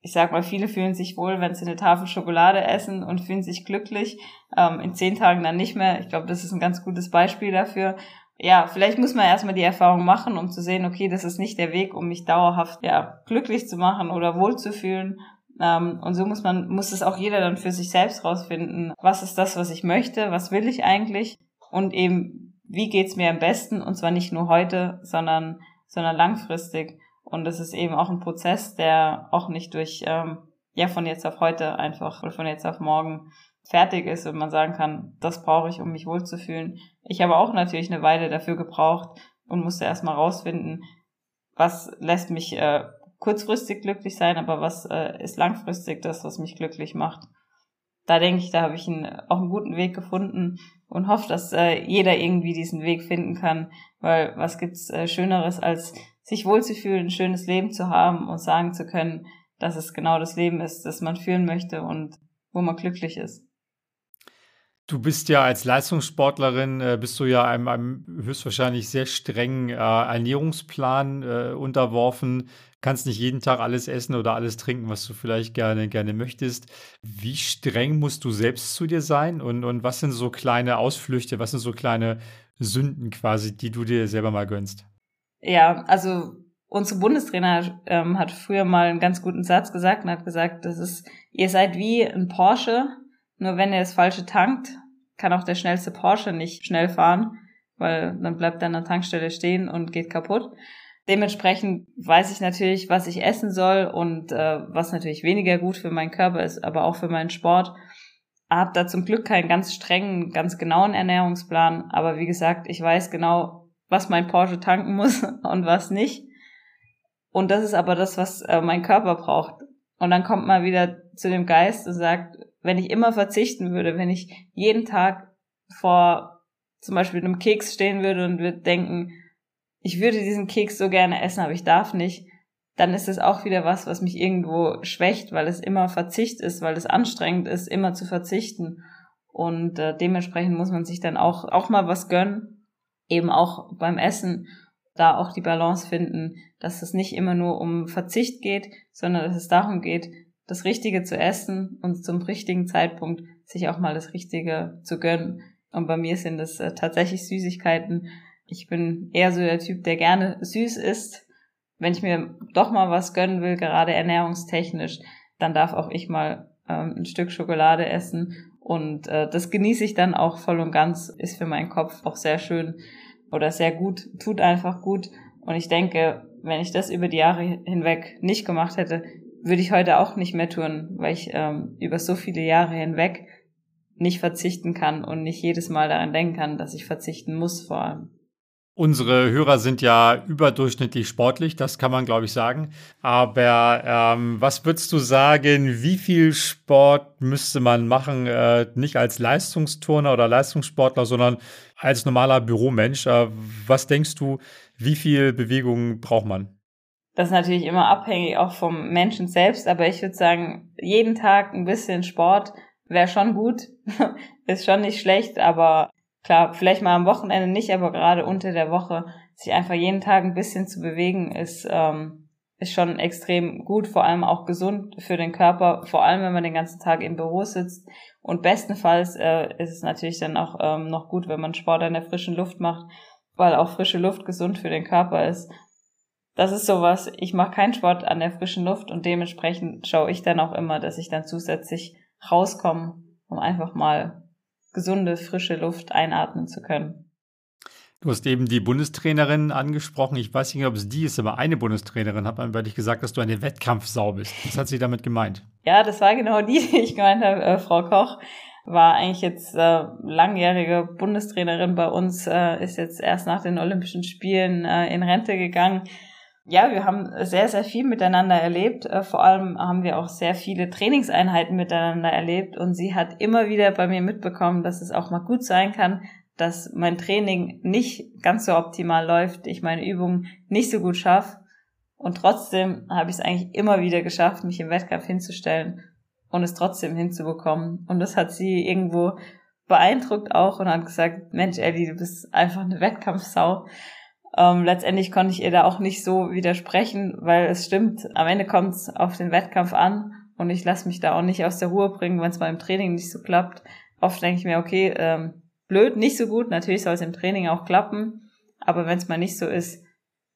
ich sag mal, viele fühlen sich wohl, wenn sie eine Tafel Schokolade essen und fühlen sich glücklich. Ähm, in zehn Tagen dann nicht mehr. Ich glaube, das ist ein ganz gutes Beispiel dafür ja, vielleicht muss man erstmal die Erfahrung machen, um zu sehen, okay, das ist nicht der Weg, um mich dauerhaft ja, glücklich zu machen oder wohlzufühlen. Ähm, und so muss man, muss es auch jeder dann für sich selbst rausfinden. Was ist das, was ich möchte? Was will ich eigentlich? Und eben, wie geht's mir am besten? Und zwar nicht nur heute, sondern, sondern langfristig. Und das ist eben auch ein Prozess, der auch nicht durch, ähm, ja, von jetzt auf heute einfach oder von jetzt auf morgen fertig ist und man sagen kann, das brauche ich, um mich wohlzufühlen. Ich habe auch natürlich eine Weile dafür gebraucht und musste erstmal rausfinden, was lässt mich äh, kurzfristig glücklich sein, aber was äh, ist langfristig das, was mich glücklich macht. Da denke ich, da habe ich einen, auch einen guten Weg gefunden und hoffe, dass äh, jeder irgendwie diesen Weg finden kann, weil was gibt's äh, Schöneres, als sich wohlzufühlen, ein schönes Leben zu haben und sagen zu können, dass es genau das Leben ist, das man führen möchte und wo man glücklich ist. Du bist ja als Leistungssportlerin, äh, bist du ja einem, einem höchstwahrscheinlich sehr strengen äh, Ernährungsplan äh, unterworfen. Kannst nicht jeden Tag alles essen oder alles trinken, was du vielleicht gerne, gerne möchtest. Wie streng musst du selbst zu dir sein? Und, und was sind so kleine Ausflüchte, was sind so kleine Sünden quasi, die du dir selber mal gönnst? Ja, also unsere Bundestrainer ähm, hat früher mal einen ganz guten Satz gesagt und hat gesagt, das ist, ihr seid wie ein Porsche, nur wenn er das falsche tankt, kann auch der schnellste Porsche nicht schnell fahren, weil dann bleibt er an der Tankstelle stehen und geht kaputt. Dementsprechend weiß ich natürlich, was ich essen soll und äh, was natürlich weniger gut für meinen Körper ist, aber auch für meinen Sport. Hab da zum Glück keinen ganz strengen, ganz genauen Ernährungsplan, aber wie gesagt, ich weiß genau, was mein Porsche tanken muss und was nicht. Und das ist aber das, was äh, mein Körper braucht. Und dann kommt man wieder zu dem Geist und sagt, wenn ich immer verzichten würde, wenn ich jeden Tag vor zum Beispiel einem Keks stehen würde und würde denken, ich würde diesen Keks so gerne essen, aber ich darf nicht, dann ist es auch wieder was, was mich irgendwo schwächt, weil es immer Verzicht ist, weil es anstrengend ist, immer zu verzichten. Und äh, dementsprechend muss man sich dann auch, auch mal was gönnen, eben auch beim Essen, da auch die Balance finden, dass es nicht immer nur um Verzicht geht, sondern dass es darum geht, das Richtige zu essen und zum richtigen Zeitpunkt sich auch mal das Richtige zu gönnen. Und bei mir sind es äh, tatsächlich Süßigkeiten. Ich bin eher so der Typ, der gerne süß isst. Wenn ich mir doch mal was gönnen will, gerade ernährungstechnisch, dann darf auch ich mal ähm, ein Stück Schokolade essen. Und äh, das genieße ich dann auch voll und ganz. Ist für meinen Kopf auch sehr schön oder sehr gut, tut einfach gut. Und ich denke, wenn ich das über die Jahre hinweg nicht gemacht hätte, würde ich heute auch nicht mehr tun, weil ich ähm, über so viele Jahre hinweg nicht verzichten kann und nicht jedes Mal daran denken kann, dass ich verzichten muss vor allem. Unsere Hörer sind ja überdurchschnittlich sportlich, das kann man, glaube ich, sagen. Aber ähm, was würdest du sagen, wie viel Sport müsste man machen, äh, nicht als Leistungsturner oder Leistungssportler, sondern als normaler Büromensch? Äh, was denkst du, wie viel Bewegung braucht man? Das ist natürlich immer abhängig auch vom Menschen selbst, aber ich würde sagen, jeden Tag ein bisschen Sport wäre schon gut, ist schon nicht schlecht, aber klar, vielleicht mal am Wochenende nicht, aber gerade unter der Woche sich einfach jeden Tag ein bisschen zu bewegen, ist, ähm, ist schon extrem gut, vor allem auch gesund für den Körper, vor allem wenn man den ganzen Tag im Büro sitzt. Und bestenfalls äh, ist es natürlich dann auch ähm, noch gut, wenn man Sport an der frischen Luft macht, weil auch frische Luft gesund für den Körper ist das ist sowas, ich mache keinen Sport an der frischen Luft und dementsprechend schaue ich dann auch immer, dass ich dann zusätzlich rauskomme, um einfach mal gesunde, frische Luft einatmen zu können. Du hast eben die Bundestrainerin angesprochen. Ich weiß nicht, ob es die ist, aber eine Bundestrainerin hat man dich gesagt, dass du eine Wettkampfsau bist. Was hat sie damit gemeint? Ja, das war genau die, die ich gemeint habe. Äh, Frau Koch war eigentlich jetzt äh, langjährige Bundestrainerin bei uns, äh, ist jetzt erst nach den Olympischen Spielen äh, in Rente gegangen ja, wir haben sehr, sehr viel miteinander erlebt. Äh, vor allem haben wir auch sehr viele Trainingseinheiten miteinander erlebt und sie hat immer wieder bei mir mitbekommen, dass es auch mal gut sein kann, dass mein Training nicht ganz so optimal läuft, ich meine Übungen nicht so gut schaffe Und trotzdem habe ich es eigentlich immer wieder geschafft, mich im Wettkampf hinzustellen und es trotzdem hinzubekommen. Und das hat sie irgendwo beeindruckt auch und hat gesagt, Mensch, Ellie, du bist einfach eine Wettkampfsau. Ähm, letztendlich konnte ich ihr da auch nicht so widersprechen, weil es stimmt, am Ende kommt es auf den Wettkampf an und ich lasse mich da auch nicht aus der Ruhe bringen, wenn es mal im Training nicht so klappt. Oft denke ich mir, okay, ähm, blöd, nicht so gut, natürlich soll es im Training auch klappen, aber wenn es mal nicht so ist,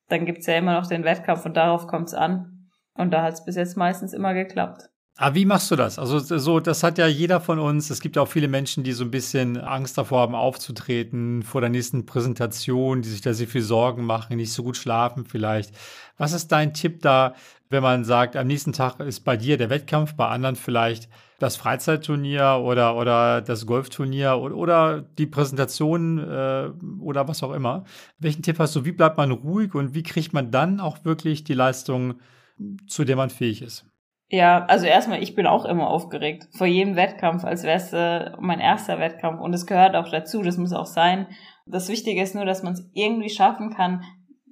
dann gibt's ja immer noch den Wettkampf und darauf kommt's an. Und da hat's bis jetzt meistens immer geklappt. Aber wie machst du das? Also so, das hat ja jeder von uns. Es gibt auch viele Menschen, die so ein bisschen Angst davor haben, aufzutreten vor der nächsten Präsentation, die sich da sehr viel Sorgen machen, nicht so gut schlafen vielleicht. Was ist dein Tipp da, wenn man sagt, am nächsten Tag ist bei dir der Wettkampf, bei anderen vielleicht das Freizeitturnier oder, oder das Golfturnier oder, oder die Präsentation äh, oder was auch immer. Welchen Tipp hast du? Wie bleibt man ruhig und wie kriegt man dann auch wirklich die Leistung, zu der man fähig ist? Ja, also erstmal, ich bin auch immer aufgeregt. Vor jedem Wettkampf, als wäre es äh, mein erster Wettkampf. Und es gehört auch dazu, das muss auch sein. Das Wichtige ist nur, dass man es irgendwie schaffen kann,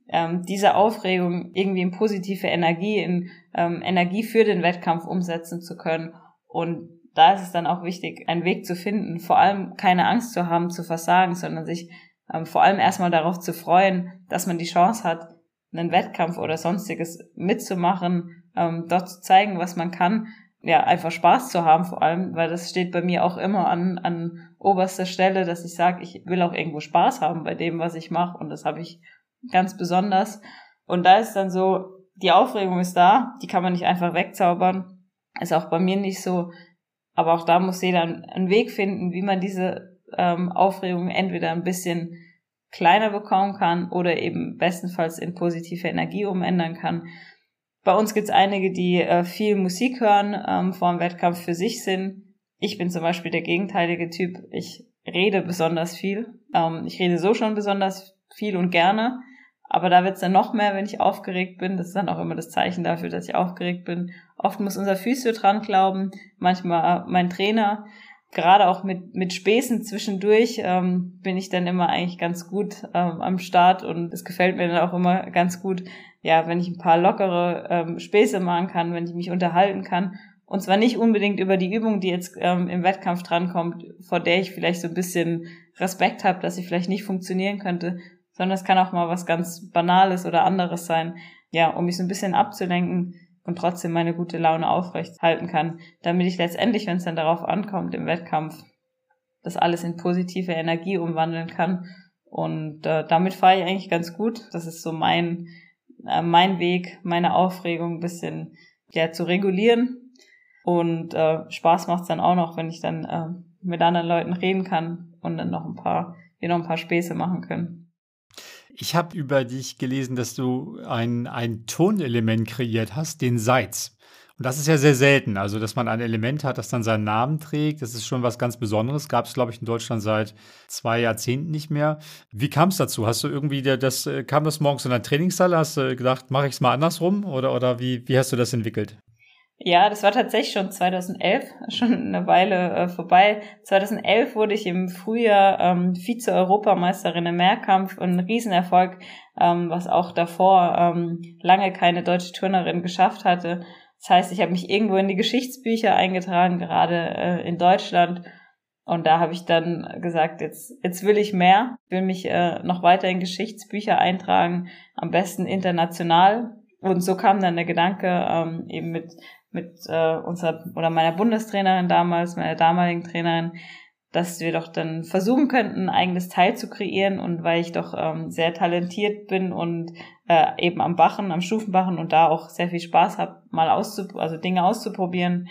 ähm, diese Aufregung irgendwie in positive Energie, in ähm, Energie für den Wettkampf umsetzen zu können. Und da ist es dann auch wichtig, einen Weg zu finden, vor allem keine Angst zu haben, zu versagen, sondern sich ähm, vor allem erstmal darauf zu freuen, dass man die Chance hat, einen Wettkampf oder sonstiges mitzumachen, ähm, dort zu zeigen, was man kann, ja, einfach Spaß zu haben vor allem, weil das steht bei mir auch immer an, an oberster Stelle, dass ich sage, ich will auch irgendwo Spaß haben bei dem, was ich mache und das habe ich ganz besonders. Und da ist dann so, die Aufregung ist da, die kann man nicht einfach wegzaubern. Ist auch bei mir nicht so, aber auch da muss jeder einen Weg finden, wie man diese ähm, Aufregung entweder ein bisschen kleiner bekommen kann oder eben bestenfalls in positive Energie umändern kann. Bei uns gibt's einige, die äh, viel Musik hören, ähm, vor dem Wettkampf für sich sind. Ich bin zum Beispiel der gegenteilige Typ. Ich rede besonders viel. Ähm, ich rede so schon besonders viel und gerne. Aber da wird's dann noch mehr, wenn ich aufgeregt bin. Das ist dann auch immer das Zeichen dafür, dass ich aufgeregt bin. Oft muss unser Physio dran glauben, manchmal mein Trainer. Gerade auch mit, mit Späßen zwischendurch ähm, bin ich dann immer eigentlich ganz gut ähm, am Start und es gefällt mir dann auch immer ganz gut, ja, wenn ich ein paar lockere ähm, Späße machen kann, wenn ich mich unterhalten kann. Und zwar nicht unbedingt über die Übung, die jetzt ähm, im Wettkampf drankommt, vor der ich vielleicht so ein bisschen Respekt habe, dass sie vielleicht nicht funktionieren könnte, sondern es kann auch mal was ganz Banales oder anderes sein, ja, um mich so ein bisschen abzulenken und trotzdem meine gute Laune aufrecht halten kann, damit ich letztendlich, wenn es dann darauf ankommt, im Wettkampf, das alles in positive Energie umwandeln kann. Und äh, damit fahre ich eigentlich ganz gut. Das ist so mein äh, mein Weg, meine Aufregung ein bisschen ja, zu regulieren. Und äh, Spaß macht's dann auch noch, wenn ich dann äh, mit anderen Leuten reden kann und dann noch ein paar, wir noch ein paar Späße machen können. Ich habe über dich gelesen, dass du ein, ein Tonelement kreiert hast, den Seitz. Und das ist ja sehr selten. Also, dass man ein Element hat, das dann seinen Namen trägt, das ist schon was ganz Besonderes. Gab es, glaube ich, in Deutschland seit zwei Jahrzehnten nicht mehr. Wie kam es dazu? Hast du irgendwie das, äh, kam das morgens in der Trainingshalle? Hast du gedacht, mache ich es mal andersrum? Oder, oder wie, wie hast du das entwickelt? Ja, das war tatsächlich schon 2011, schon eine Weile äh, vorbei. 2011 wurde ich im Frühjahr ähm, Vize-Europameisterin im Mehrkampf, ein Riesenerfolg, ähm, was auch davor ähm, lange keine deutsche Turnerin geschafft hatte. Das heißt, ich habe mich irgendwo in die Geschichtsbücher eingetragen, gerade äh, in Deutschland. Und da habe ich dann gesagt, jetzt, jetzt will ich mehr, will mich äh, noch weiter in Geschichtsbücher eintragen, am besten international. Und so kam dann der Gedanke, ähm, eben mit, mit äh, unserer oder meiner Bundestrainerin damals, meiner damaligen Trainerin, dass wir doch dann versuchen könnten, ein eigenes Teil zu kreieren. Und weil ich doch ähm, sehr talentiert bin und äh, eben am Bachen, am Stufenbachen und da auch sehr viel Spaß habe, mal auszuprobieren, also Dinge auszuprobieren,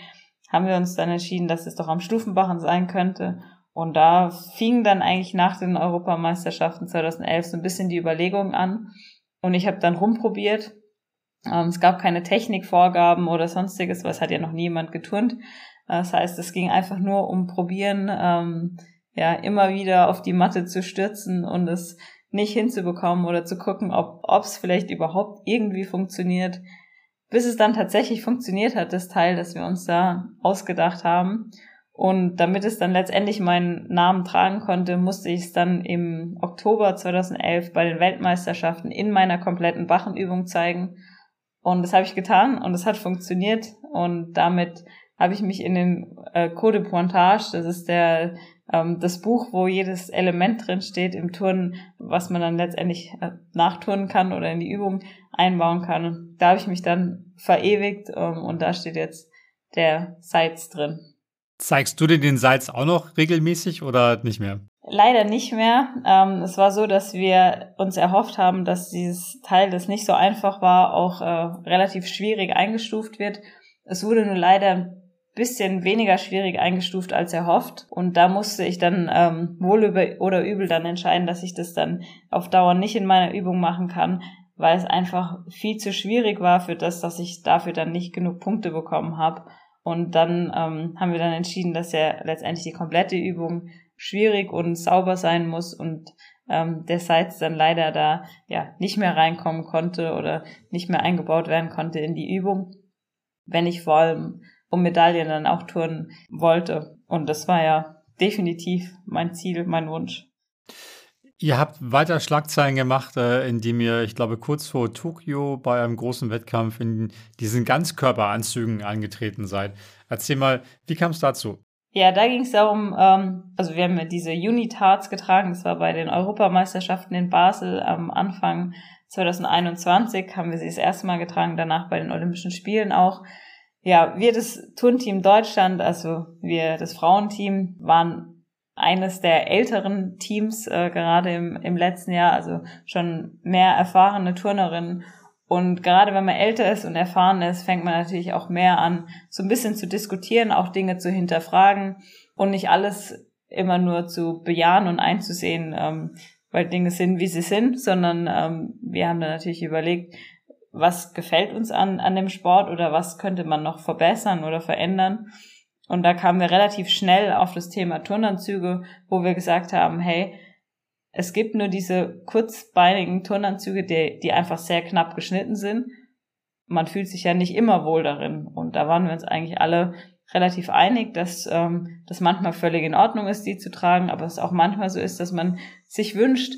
haben wir uns dann entschieden, dass es doch am Stufenbachen sein könnte. Und da fing dann eigentlich nach den Europameisterschaften 2011 so ein bisschen die Überlegung an. Und ich habe dann rumprobiert. Ähm, es gab keine Technikvorgaben oder sonstiges, was hat ja noch niemand geturnt. Das heißt, es ging einfach nur um Probieren, ähm, ja, immer wieder auf die Matte zu stürzen und es nicht hinzubekommen oder zu gucken, ob es vielleicht überhaupt irgendwie funktioniert, bis es dann tatsächlich funktioniert hat, das Teil, das wir uns da ausgedacht haben. Und damit es dann letztendlich meinen Namen tragen konnte, musste ich es dann im Oktober 2011 bei den Weltmeisterschaften in meiner kompletten Bachenübung zeigen. Und das habe ich getan und es hat funktioniert. Und damit habe ich mich in den äh, Code Pointage, das ist der ähm, das Buch, wo jedes Element drin steht im Turnen, was man dann letztendlich äh, nachturnen kann oder in die Übung einbauen kann. Da habe ich mich dann verewigt ähm, und da steht jetzt der Sites drin. Zeigst du dir den Sites auch noch regelmäßig oder nicht mehr? Leider nicht mehr. Ähm, es war so, dass wir uns erhofft haben, dass dieses Teil, das nicht so einfach war, auch äh, relativ schwierig eingestuft wird. Es wurde nur leider bisschen weniger schwierig eingestuft als erhofft. Und da musste ich dann ähm, wohl über oder übel dann entscheiden, dass ich das dann auf Dauer nicht in meiner Übung machen kann, weil es einfach viel zu schwierig war für das, dass ich dafür dann nicht genug Punkte bekommen habe. Und dann ähm, haben wir dann entschieden, dass ja letztendlich die komplette Übung schwierig und sauber sein muss und ähm, der Sites dann leider da ja nicht mehr reinkommen konnte oder nicht mehr eingebaut werden konnte in die Übung. Wenn ich vor allem um Medaillen dann auch turnen wollte. Und das war ja definitiv mein Ziel, mein Wunsch. Ihr habt weiter Schlagzeilen gemacht, äh, indem ihr, ich glaube, kurz vor Tokio bei einem großen Wettkampf in diesen Ganzkörperanzügen angetreten seid. Erzähl mal, wie kam es dazu? Ja, da ging es darum, ähm, also wir haben ja diese Unitards getragen, das war bei den Europameisterschaften in Basel am Anfang 2021, haben wir sie das erste Mal getragen, danach bei den Olympischen Spielen auch ja, wir das Turnteam Deutschland, also wir das Frauenteam, waren eines der älteren Teams äh, gerade im, im letzten Jahr, also schon mehr erfahrene Turnerinnen. Und gerade wenn man älter ist und erfahren ist, fängt man natürlich auch mehr an, so ein bisschen zu diskutieren, auch Dinge zu hinterfragen und nicht alles immer nur zu bejahen und einzusehen, ähm, weil Dinge sind, wie sie sind, sondern ähm, wir haben da natürlich überlegt, was gefällt uns an, an dem Sport oder was könnte man noch verbessern oder verändern. Und da kamen wir relativ schnell auf das Thema Turnanzüge, wo wir gesagt haben, hey, es gibt nur diese kurzbeinigen Turnanzüge, die, die einfach sehr knapp geschnitten sind. Man fühlt sich ja nicht immer wohl darin. Und da waren wir uns eigentlich alle relativ einig, dass ähm, das manchmal völlig in Ordnung ist, die zu tragen, aber es auch manchmal so ist, dass man sich wünscht,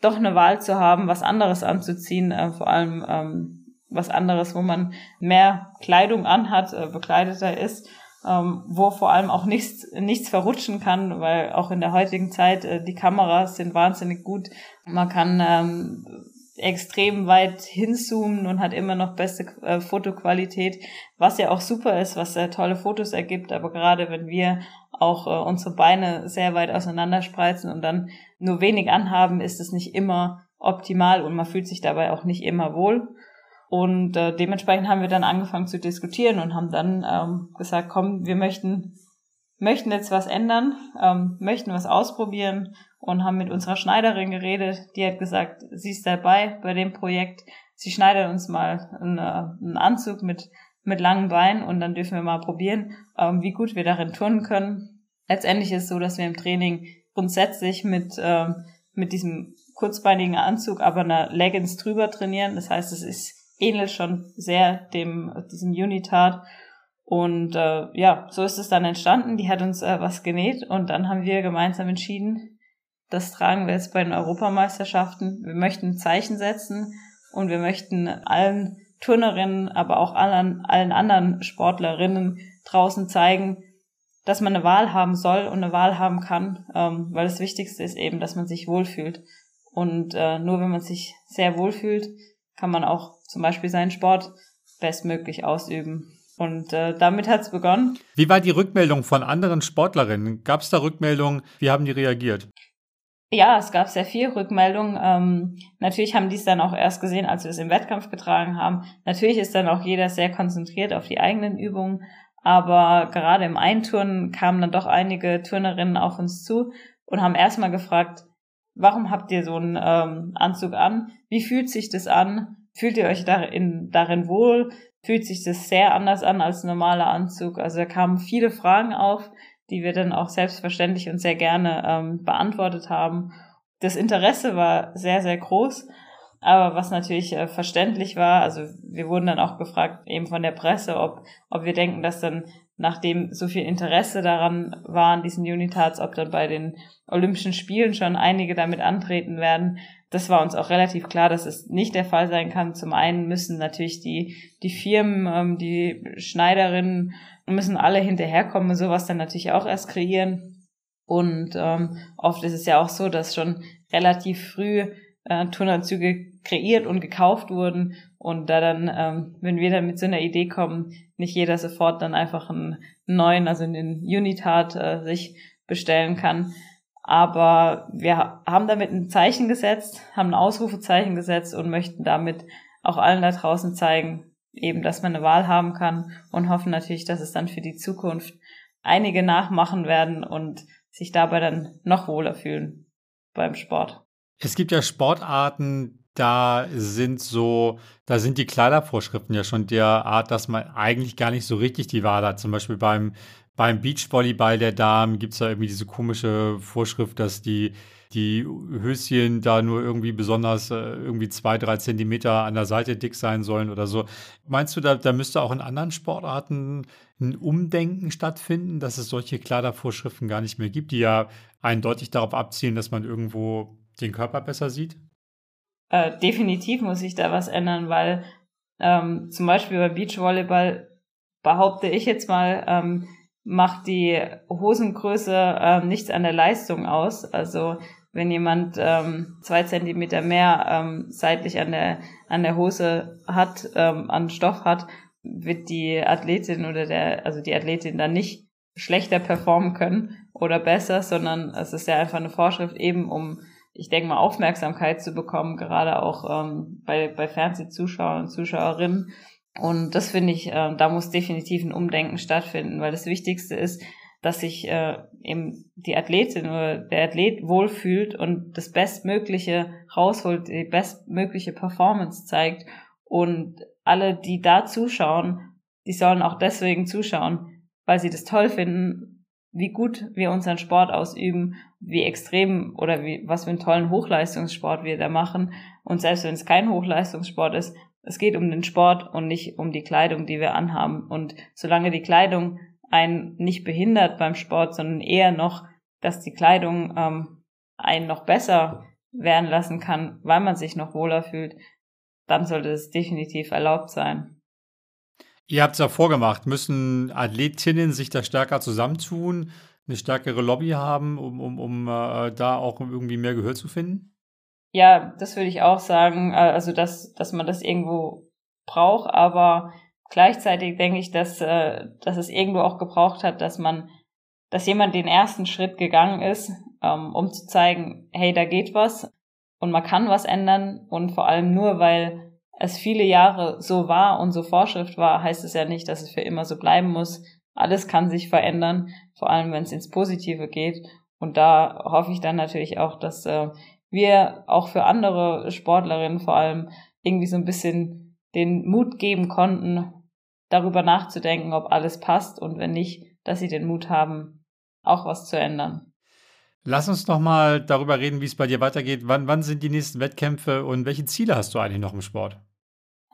doch eine Wahl zu haben, was anderes anzuziehen, äh, vor allem ähm, was anderes, wo man mehr Kleidung anhat, äh, bekleideter ist, ähm, wo vor allem auch nichts, nichts verrutschen kann, weil auch in der heutigen Zeit äh, die Kameras sind wahnsinnig gut. Man kann ähm, extrem weit hinzoomen und hat immer noch beste äh, Fotoqualität, was ja auch super ist, was äh, tolle Fotos ergibt. Aber gerade wenn wir auch äh, unsere Beine sehr weit auseinanderspreizen und dann nur wenig anhaben, ist es nicht immer optimal und man fühlt sich dabei auch nicht immer wohl. Und äh, dementsprechend haben wir dann angefangen zu diskutieren und haben dann ähm, gesagt, komm, wir möchten möchten jetzt was ändern, ähm, möchten was ausprobieren und haben mit unserer Schneiderin geredet. Die hat gesagt, sie ist dabei bei dem Projekt. Sie schneidet uns mal einen, äh, einen Anzug mit mit langen Beinen und dann dürfen wir mal probieren, ähm, wie gut wir darin turnen können. Letztendlich ist es so, dass wir im Training grundsätzlich mit, ähm, mit diesem kurzbeinigen Anzug aber einer Leggings drüber trainieren. Das heißt, es ist ähnlich schon sehr dem, diesem Unitard. Und äh, ja, so ist es dann entstanden. Die hat uns äh, was genäht und dann haben wir gemeinsam entschieden, das tragen wir jetzt bei den Europameisterschaften. Wir möchten ein Zeichen setzen und wir möchten allen Turnerinnen, aber auch allen, allen anderen Sportlerinnen draußen zeigen, dass man eine Wahl haben soll und eine Wahl haben kann, ähm, weil das Wichtigste ist eben, dass man sich wohlfühlt. Und äh, nur wenn man sich sehr wohlfühlt, kann man auch zum Beispiel seinen Sport bestmöglich ausüben. Und äh, damit hat's begonnen. Wie war die Rückmeldung von anderen Sportlerinnen? Gab es da Rückmeldungen? Wie haben die reagiert? Ja, es gab sehr viel Rückmeldung. Ähm, natürlich haben die es dann auch erst gesehen, als wir es im Wettkampf getragen haben. Natürlich ist dann auch jeder sehr konzentriert auf die eigenen Übungen, aber gerade im Einturnen kamen dann doch einige Turnerinnen auf uns zu und haben erstmal gefragt, warum habt ihr so einen ähm, Anzug an? Wie fühlt sich das an? Fühlt ihr euch darin, darin wohl? Fühlt sich das sehr anders an als ein normaler Anzug? Also da kamen viele Fragen auf, die wir dann auch selbstverständlich und sehr gerne ähm, beantwortet haben. Das Interesse war sehr, sehr groß. Aber was natürlich äh, verständlich war, also wir wurden dann auch gefragt, eben von der Presse, ob, ob wir denken, dass dann, nachdem so viel Interesse daran war, an diesen Unitats, ob dann bei den Olympischen Spielen schon einige damit antreten werden. das war uns auch relativ klar, dass es nicht der Fall sein kann. Zum einen müssen natürlich die, die Firmen, ähm, die Schneiderinnen, müssen alle hinterherkommen und sowas dann natürlich auch erst kreieren. Und ähm, oft ist es ja auch so, dass schon relativ früh äh, Turnanzüge kreiert und gekauft wurden. Und da dann, ähm, wenn wir dann mit so einer Idee kommen, nicht jeder sofort dann einfach einen neuen, also einen Unitat äh, sich bestellen kann. Aber wir haben damit ein Zeichen gesetzt, haben ein Ausrufezeichen gesetzt und möchten damit auch allen da draußen zeigen, eben, dass man eine Wahl haben kann und hoffen natürlich, dass es dann für die Zukunft einige nachmachen werden und sich dabei dann noch wohler fühlen beim Sport. Es gibt ja Sportarten, da sind so, da sind die Kleidervorschriften ja schon der Art, dass man eigentlich gar nicht so richtig die Wahl hat. Zum Beispiel beim, beim Beachvolleyball der Damen gibt es da irgendwie diese komische Vorschrift, dass die, die Höschen da nur irgendwie besonders äh, irgendwie zwei, drei Zentimeter an der Seite dick sein sollen oder so. Meinst du, da, da müsste auch in anderen Sportarten ein Umdenken stattfinden, dass es solche Kleidervorschriften gar nicht mehr gibt, die ja eindeutig darauf abzielen, dass man irgendwo den Körper besser sieht? Äh, definitiv muss sich da was ändern, weil ähm, zum Beispiel beim Beachvolleyball behaupte ich jetzt mal, ähm, macht die Hosengröße äh, nichts an der Leistung aus. Also wenn jemand ähm, zwei Zentimeter mehr ähm, seitlich an der an der Hose hat, ähm, an Stoff hat, wird die Athletin oder der also die Athletin dann nicht schlechter performen können oder besser, sondern es ist ja einfach eine Vorschrift eben um ich denke mal, Aufmerksamkeit zu bekommen, gerade auch ähm, bei, bei Fernsehzuschauern und Zuschauerinnen. Und das finde ich, äh, da muss definitiv ein Umdenken stattfinden, weil das Wichtigste ist, dass sich äh, eben die Athletin oder der Athlet wohlfühlt und das Bestmögliche rausholt, die bestmögliche Performance zeigt. Und alle, die da zuschauen, die sollen auch deswegen zuschauen, weil sie das toll finden, wie gut wir unseren Sport ausüben, wie extrem oder wie, was für einen tollen Hochleistungssport wir da machen. Und selbst wenn es kein Hochleistungssport ist, es geht um den Sport und nicht um die Kleidung, die wir anhaben. Und solange die Kleidung einen nicht behindert beim Sport, sondern eher noch, dass die Kleidung ähm, einen noch besser werden lassen kann, weil man sich noch wohler fühlt, dann sollte es definitiv erlaubt sein. Ihr habt es ja vorgemacht. Müssen Athletinnen sich da stärker zusammentun, eine stärkere Lobby haben, um, um, um äh, da auch irgendwie mehr Gehör zu finden? Ja, das würde ich auch sagen. Äh, also, dass, dass man das irgendwo braucht, aber gleichzeitig denke ich, dass, äh, dass es irgendwo auch gebraucht hat, dass man, dass jemand den ersten Schritt gegangen ist, ähm, um zu zeigen, hey, da geht was und man kann was ändern und vor allem nur, weil es viele Jahre so war und so Vorschrift war, heißt es ja nicht, dass es für immer so bleiben muss. Alles kann sich verändern, vor allem wenn es ins Positive geht. Und da hoffe ich dann natürlich auch, dass äh, wir auch für andere Sportlerinnen vor allem irgendwie so ein bisschen den Mut geben konnten, darüber nachzudenken, ob alles passt und wenn nicht, dass sie den Mut haben, auch was zu ändern. Lass uns noch mal darüber reden, wie es bei dir weitergeht. Wann, wann sind die nächsten Wettkämpfe und welche Ziele hast du eigentlich noch im Sport?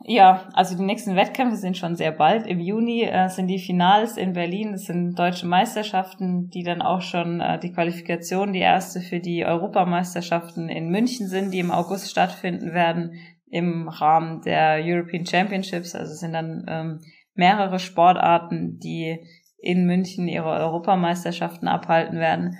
Ja, also die nächsten Wettkämpfe sind schon sehr bald. Im Juni äh, sind die Finals in Berlin. Das sind deutsche Meisterschaften, die dann auch schon äh, die Qualifikation, die erste für die Europameisterschaften in München sind, die im August stattfinden werden im Rahmen der European Championships. Also es sind dann ähm, mehrere Sportarten, die in München ihre Europameisterschaften abhalten werden.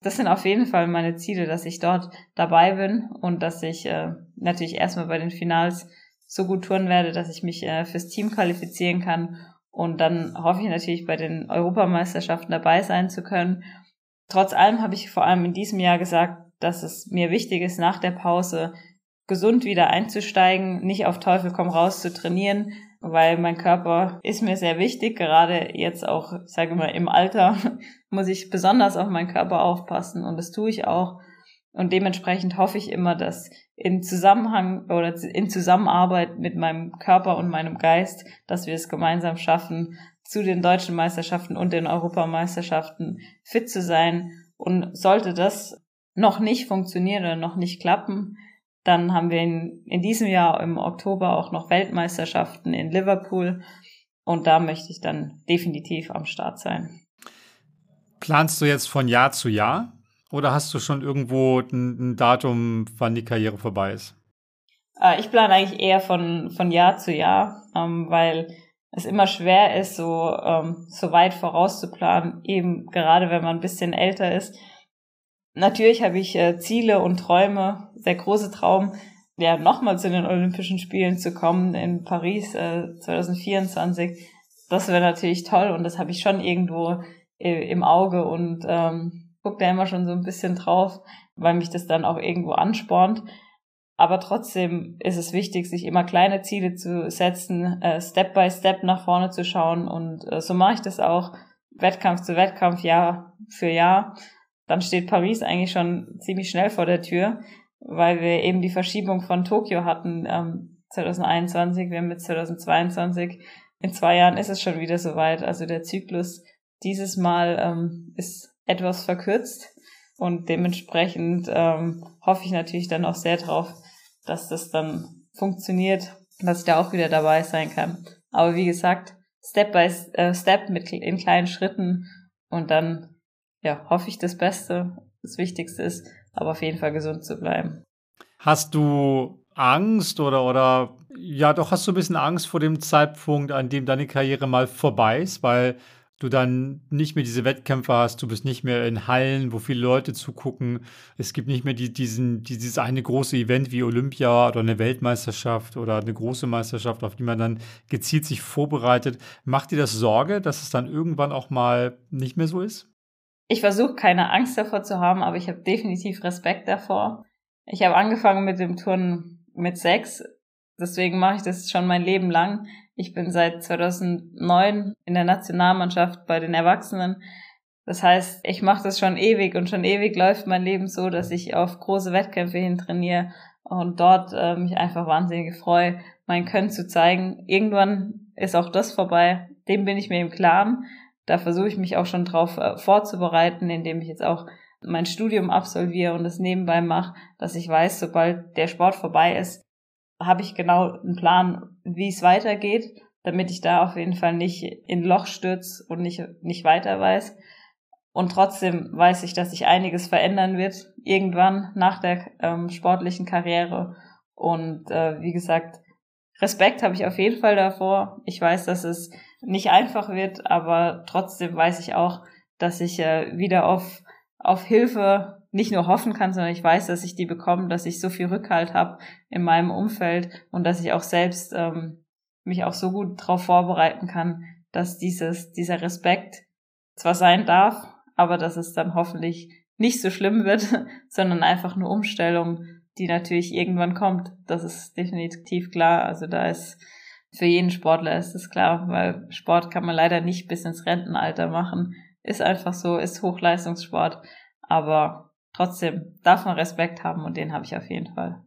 Das sind auf jeden Fall meine Ziele, dass ich dort dabei bin und dass ich äh, natürlich erstmal bei den Finals so gut touren werde, dass ich mich äh, fürs Team qualifizieren kann. Und dann hoffe ich natürlich bei den Europameisterschaften dabei sein zu können. Trotz allem habe ich vor allem in diesem Jahr gesagt, dass es mir wichtig ist, nach der Pause gesund wieder einzusteigen, nicht auf Teufel komm raus zu trainieren, weil mein Körper ist mir sehr wichtig. Gerade jetzt auch, ich sage mal, im Alter muss ich besonders auf meinen Körper aufpassen und das tue ich auch. Und dementsprechend hoffe ich immer, dass in Zusammenhang oder in Zusammenarbeit mit meinem Körper und meinem Geist, dass wir es gemeinsam schaffen, zu den deutschen Meisterschaften und den Europameisterschaften fit zu sein. Und sollte das noch nicht funktionieren oder noch nicht klappen, dann haben wir in, in diesem Jahr im Oktober auch noch Weltmeisterschaften in Liverpool. Und da möchte ich dann definitiv am Start sein. Planst du jetzt von Jahr zu Jahr? Oder hast du schon irgendwo ein, ein Datum, wann die Karriere vorbei ist? Äh, ich plane eigentlich eher von, von Jahr zu Jahr, ähm, weil es immer schwer ist, so, ähm, so weit vorauszuplanen, eben gerade wenn man ein bisschen älter ist. Natürlich habe ich äh, Ziele und Träume, der große Traum, ja, nochmal zu den Olympischen Spielen zu kommen in Paris äh, 2024. Das wäre natürlich toll und das habe ich schon irgendwo äh, im Auge und ähm, gucke da immer schon so ein bisschen drauf, weil mich das dann auch irgendwo anspornt. Aber trotzdem ist es wichtig, sich immer kleine Ziele zu setzen, äh, Step by Step nach vorne zu schauen. Und äh, so mache ich das auch Wettkampf zu Wettkampf, Jahr für Jahr. Dann steht Paris eigentlich schon ziemlich schnell vor der Tür, weil wir eben die Verschiebung von Tokio hatten ähm, 2021, wir haben mit 2022. In zwei Jahren ist es schon wieder soweit. Also der Zyklus dieses Mal ähm, ist etwas verkürzt und dementsprechend ähm, hoffe ich natürlich dann auch sehr drauf, dass das dann funktioniert, dass ich da auch wieder dabei sein kann. Aber wie gesagt, Step by äh, Step mit in kleinen Schritten und dann ja, hoffe ich das Beste. Das Wichtigste ist, aber auf jeden Fall gesund zu bleiben. Hast du Angst oder oder ja, doch hast du ein bisschen Angst vor dem Zeitpunkt, an dem deine Karriere mal vorbei ist, weil du dann nicht mehr diese Wettkämpfe hast, du bist nicht mehr in Hallen, wo viele Leute zugucken. Es gibt nicht mehr die, diesen, dieses eine große Event wie Olympia oder eine Weltmeisterschaft oder eine große Meisterschaft, auf die man dann gezielt sich vorbereitet. Macht dir das Sorge, dass es dann irgendwann auch mal nicht mehr so ist? Ich versuche keine Angst davor zu haben, aber ich habe definitiv Respekt davor. Ich habe angefangen mit dem Turnen mit sechs, deswegen mache ich das schon mein Leben lang. Ich bin seit 2009 in der Nationalmannschaft bei den Erwachsenen. Das heißt, ich mache das schon ewig und schon ewig läuft mein Leben so, dass ich auf große Wettkämpfe hin trainiere und dort äh, mich einfach wahnsinnig freue, mein Können zu zeigen. Irgendwann ist auch das vorbei. Dem bin ich mir im Klaren. Da versuche ich mich auch schon drauf äh, vorzubereiten, indem ich jetzt auch mein Studium absolviere und das nebenbei mache, dass ich weiß, sobald der Sport vorbei ist, habe ich genau einen Plan, wie es weitergeht, damit ich da auf jeden Fall nicht in Loch stürze und nicht, nicht weiter weiß. Und trotzdem weiß ich, dass sich einiges verändern wird, irgendwann nach der ähm, sportlichen Karriere. Und äh, wie gesagt, Respekt habe ich auf jeden Fall davor. Ich weiß, dass es nicht einfach wird, aber trotzdem weiß ich auch, dass ich äh, wieder auf, auf Hilfe nicht nur hoffen kann, sondern ich weiß, dass ich die bekomme, dass ich so viel Rückhalt habe in meinem Umfeld und dass ich auch selbst ähm, mich auch so gut darauf vorbereiten kann, dass dieses, dieser Respekt zwar sein darf, aber dass es dann hoffentlich nicht so schlimm wird, sondern einfach eine Umstellung, die natürlich irgendwann kommt. Das ist definitiv klar. Also da ist für jeden Sportler ist es klar, weil Sport kann man leider nicht bis ins Rentenalter machen. Ist einfach so, ist Hochleistungssport. Aber trotzdem darf man Respekt haben und den habe ich auf jeden Fall.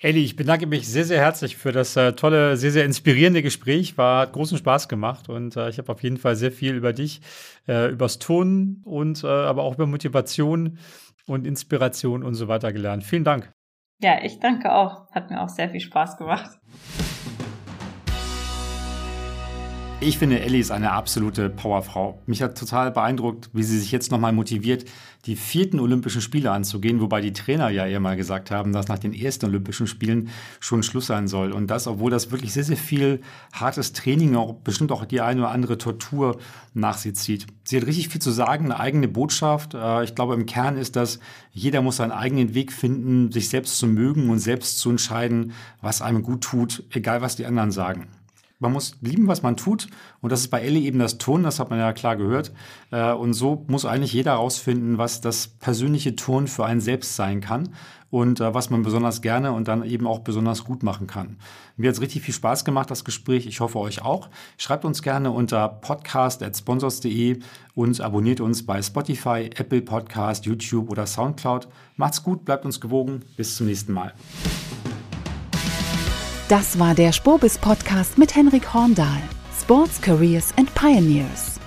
Elli, ich bedanke mich sehr, sehr herzlich für das äh, tolle, sehr, sehr inspirierende Gespräch. War hat großen Spaß gemacht und äh, ich habe auf jeden Fall sehr viel über dich, äh, übers Tun und äh, aber auch über Motivation und Inspiration und so weiter gelernt. Vielen Dank. Ja, ich danke auch. Hat mir auch sehr viel Spaß gemacht. Ich finde, Ellie ist eine absolute Powerfrau. Mich hat total beeindruckt, wie sie sich jetzt nochmal motiviert, die vierten Olympischen Spiele anzugehen, wobei die Trainer ja eher mal gesagt haben, dass nach den ersten Olympischen Spielen schon Schluss sein soll. Und das, obwohl das wirklich sehr, sehr viel hartes Training, auch bestimmt auch die eine oder andere Tortur nach sich zieht. Sie hat richtig viel zu sagen, eine eigene Botschaft. Äh, ich glaube, im Kern ist das, jeder muss seinen eigenen Weg finden, sich selbst zu mögen und selbst zu entscheiden, was einem gut tut, egal was die anderen sagen. Man muss lieben, was man tut. Und das ist bei Ellie eben das Turnen, das hat man ja klar gehört. Äh, und so muss eigentlich jeder herausfinden, was das persönliche Turnen für einen selbst sein kann und äh, was man besonders gerne und dann eben auch besonders gut machen kann. Mir hat es richtig viel Spaß gemacht, das Gespräch. Ich hoffe euch auch. Schreibt uns gerne unter podcast.sponsors.de und abonniert uns bei Spotify, Apple Podcast, YouTube oder Soundcloud. Macht's gut, bleibt uns gewogen. Bis zum nächsten Mal. Das war der Spobis Podcast mit Henrik Horndahl. Sports Careers and Pioneers.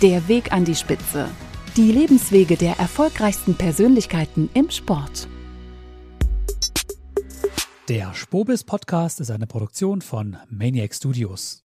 Der Weg an die Spitze. Die Lebenswege der erfolgreichsten Persönlichkeiten im Sport. Der Spobis Podcast ist eine Produktion von Maniac Studios.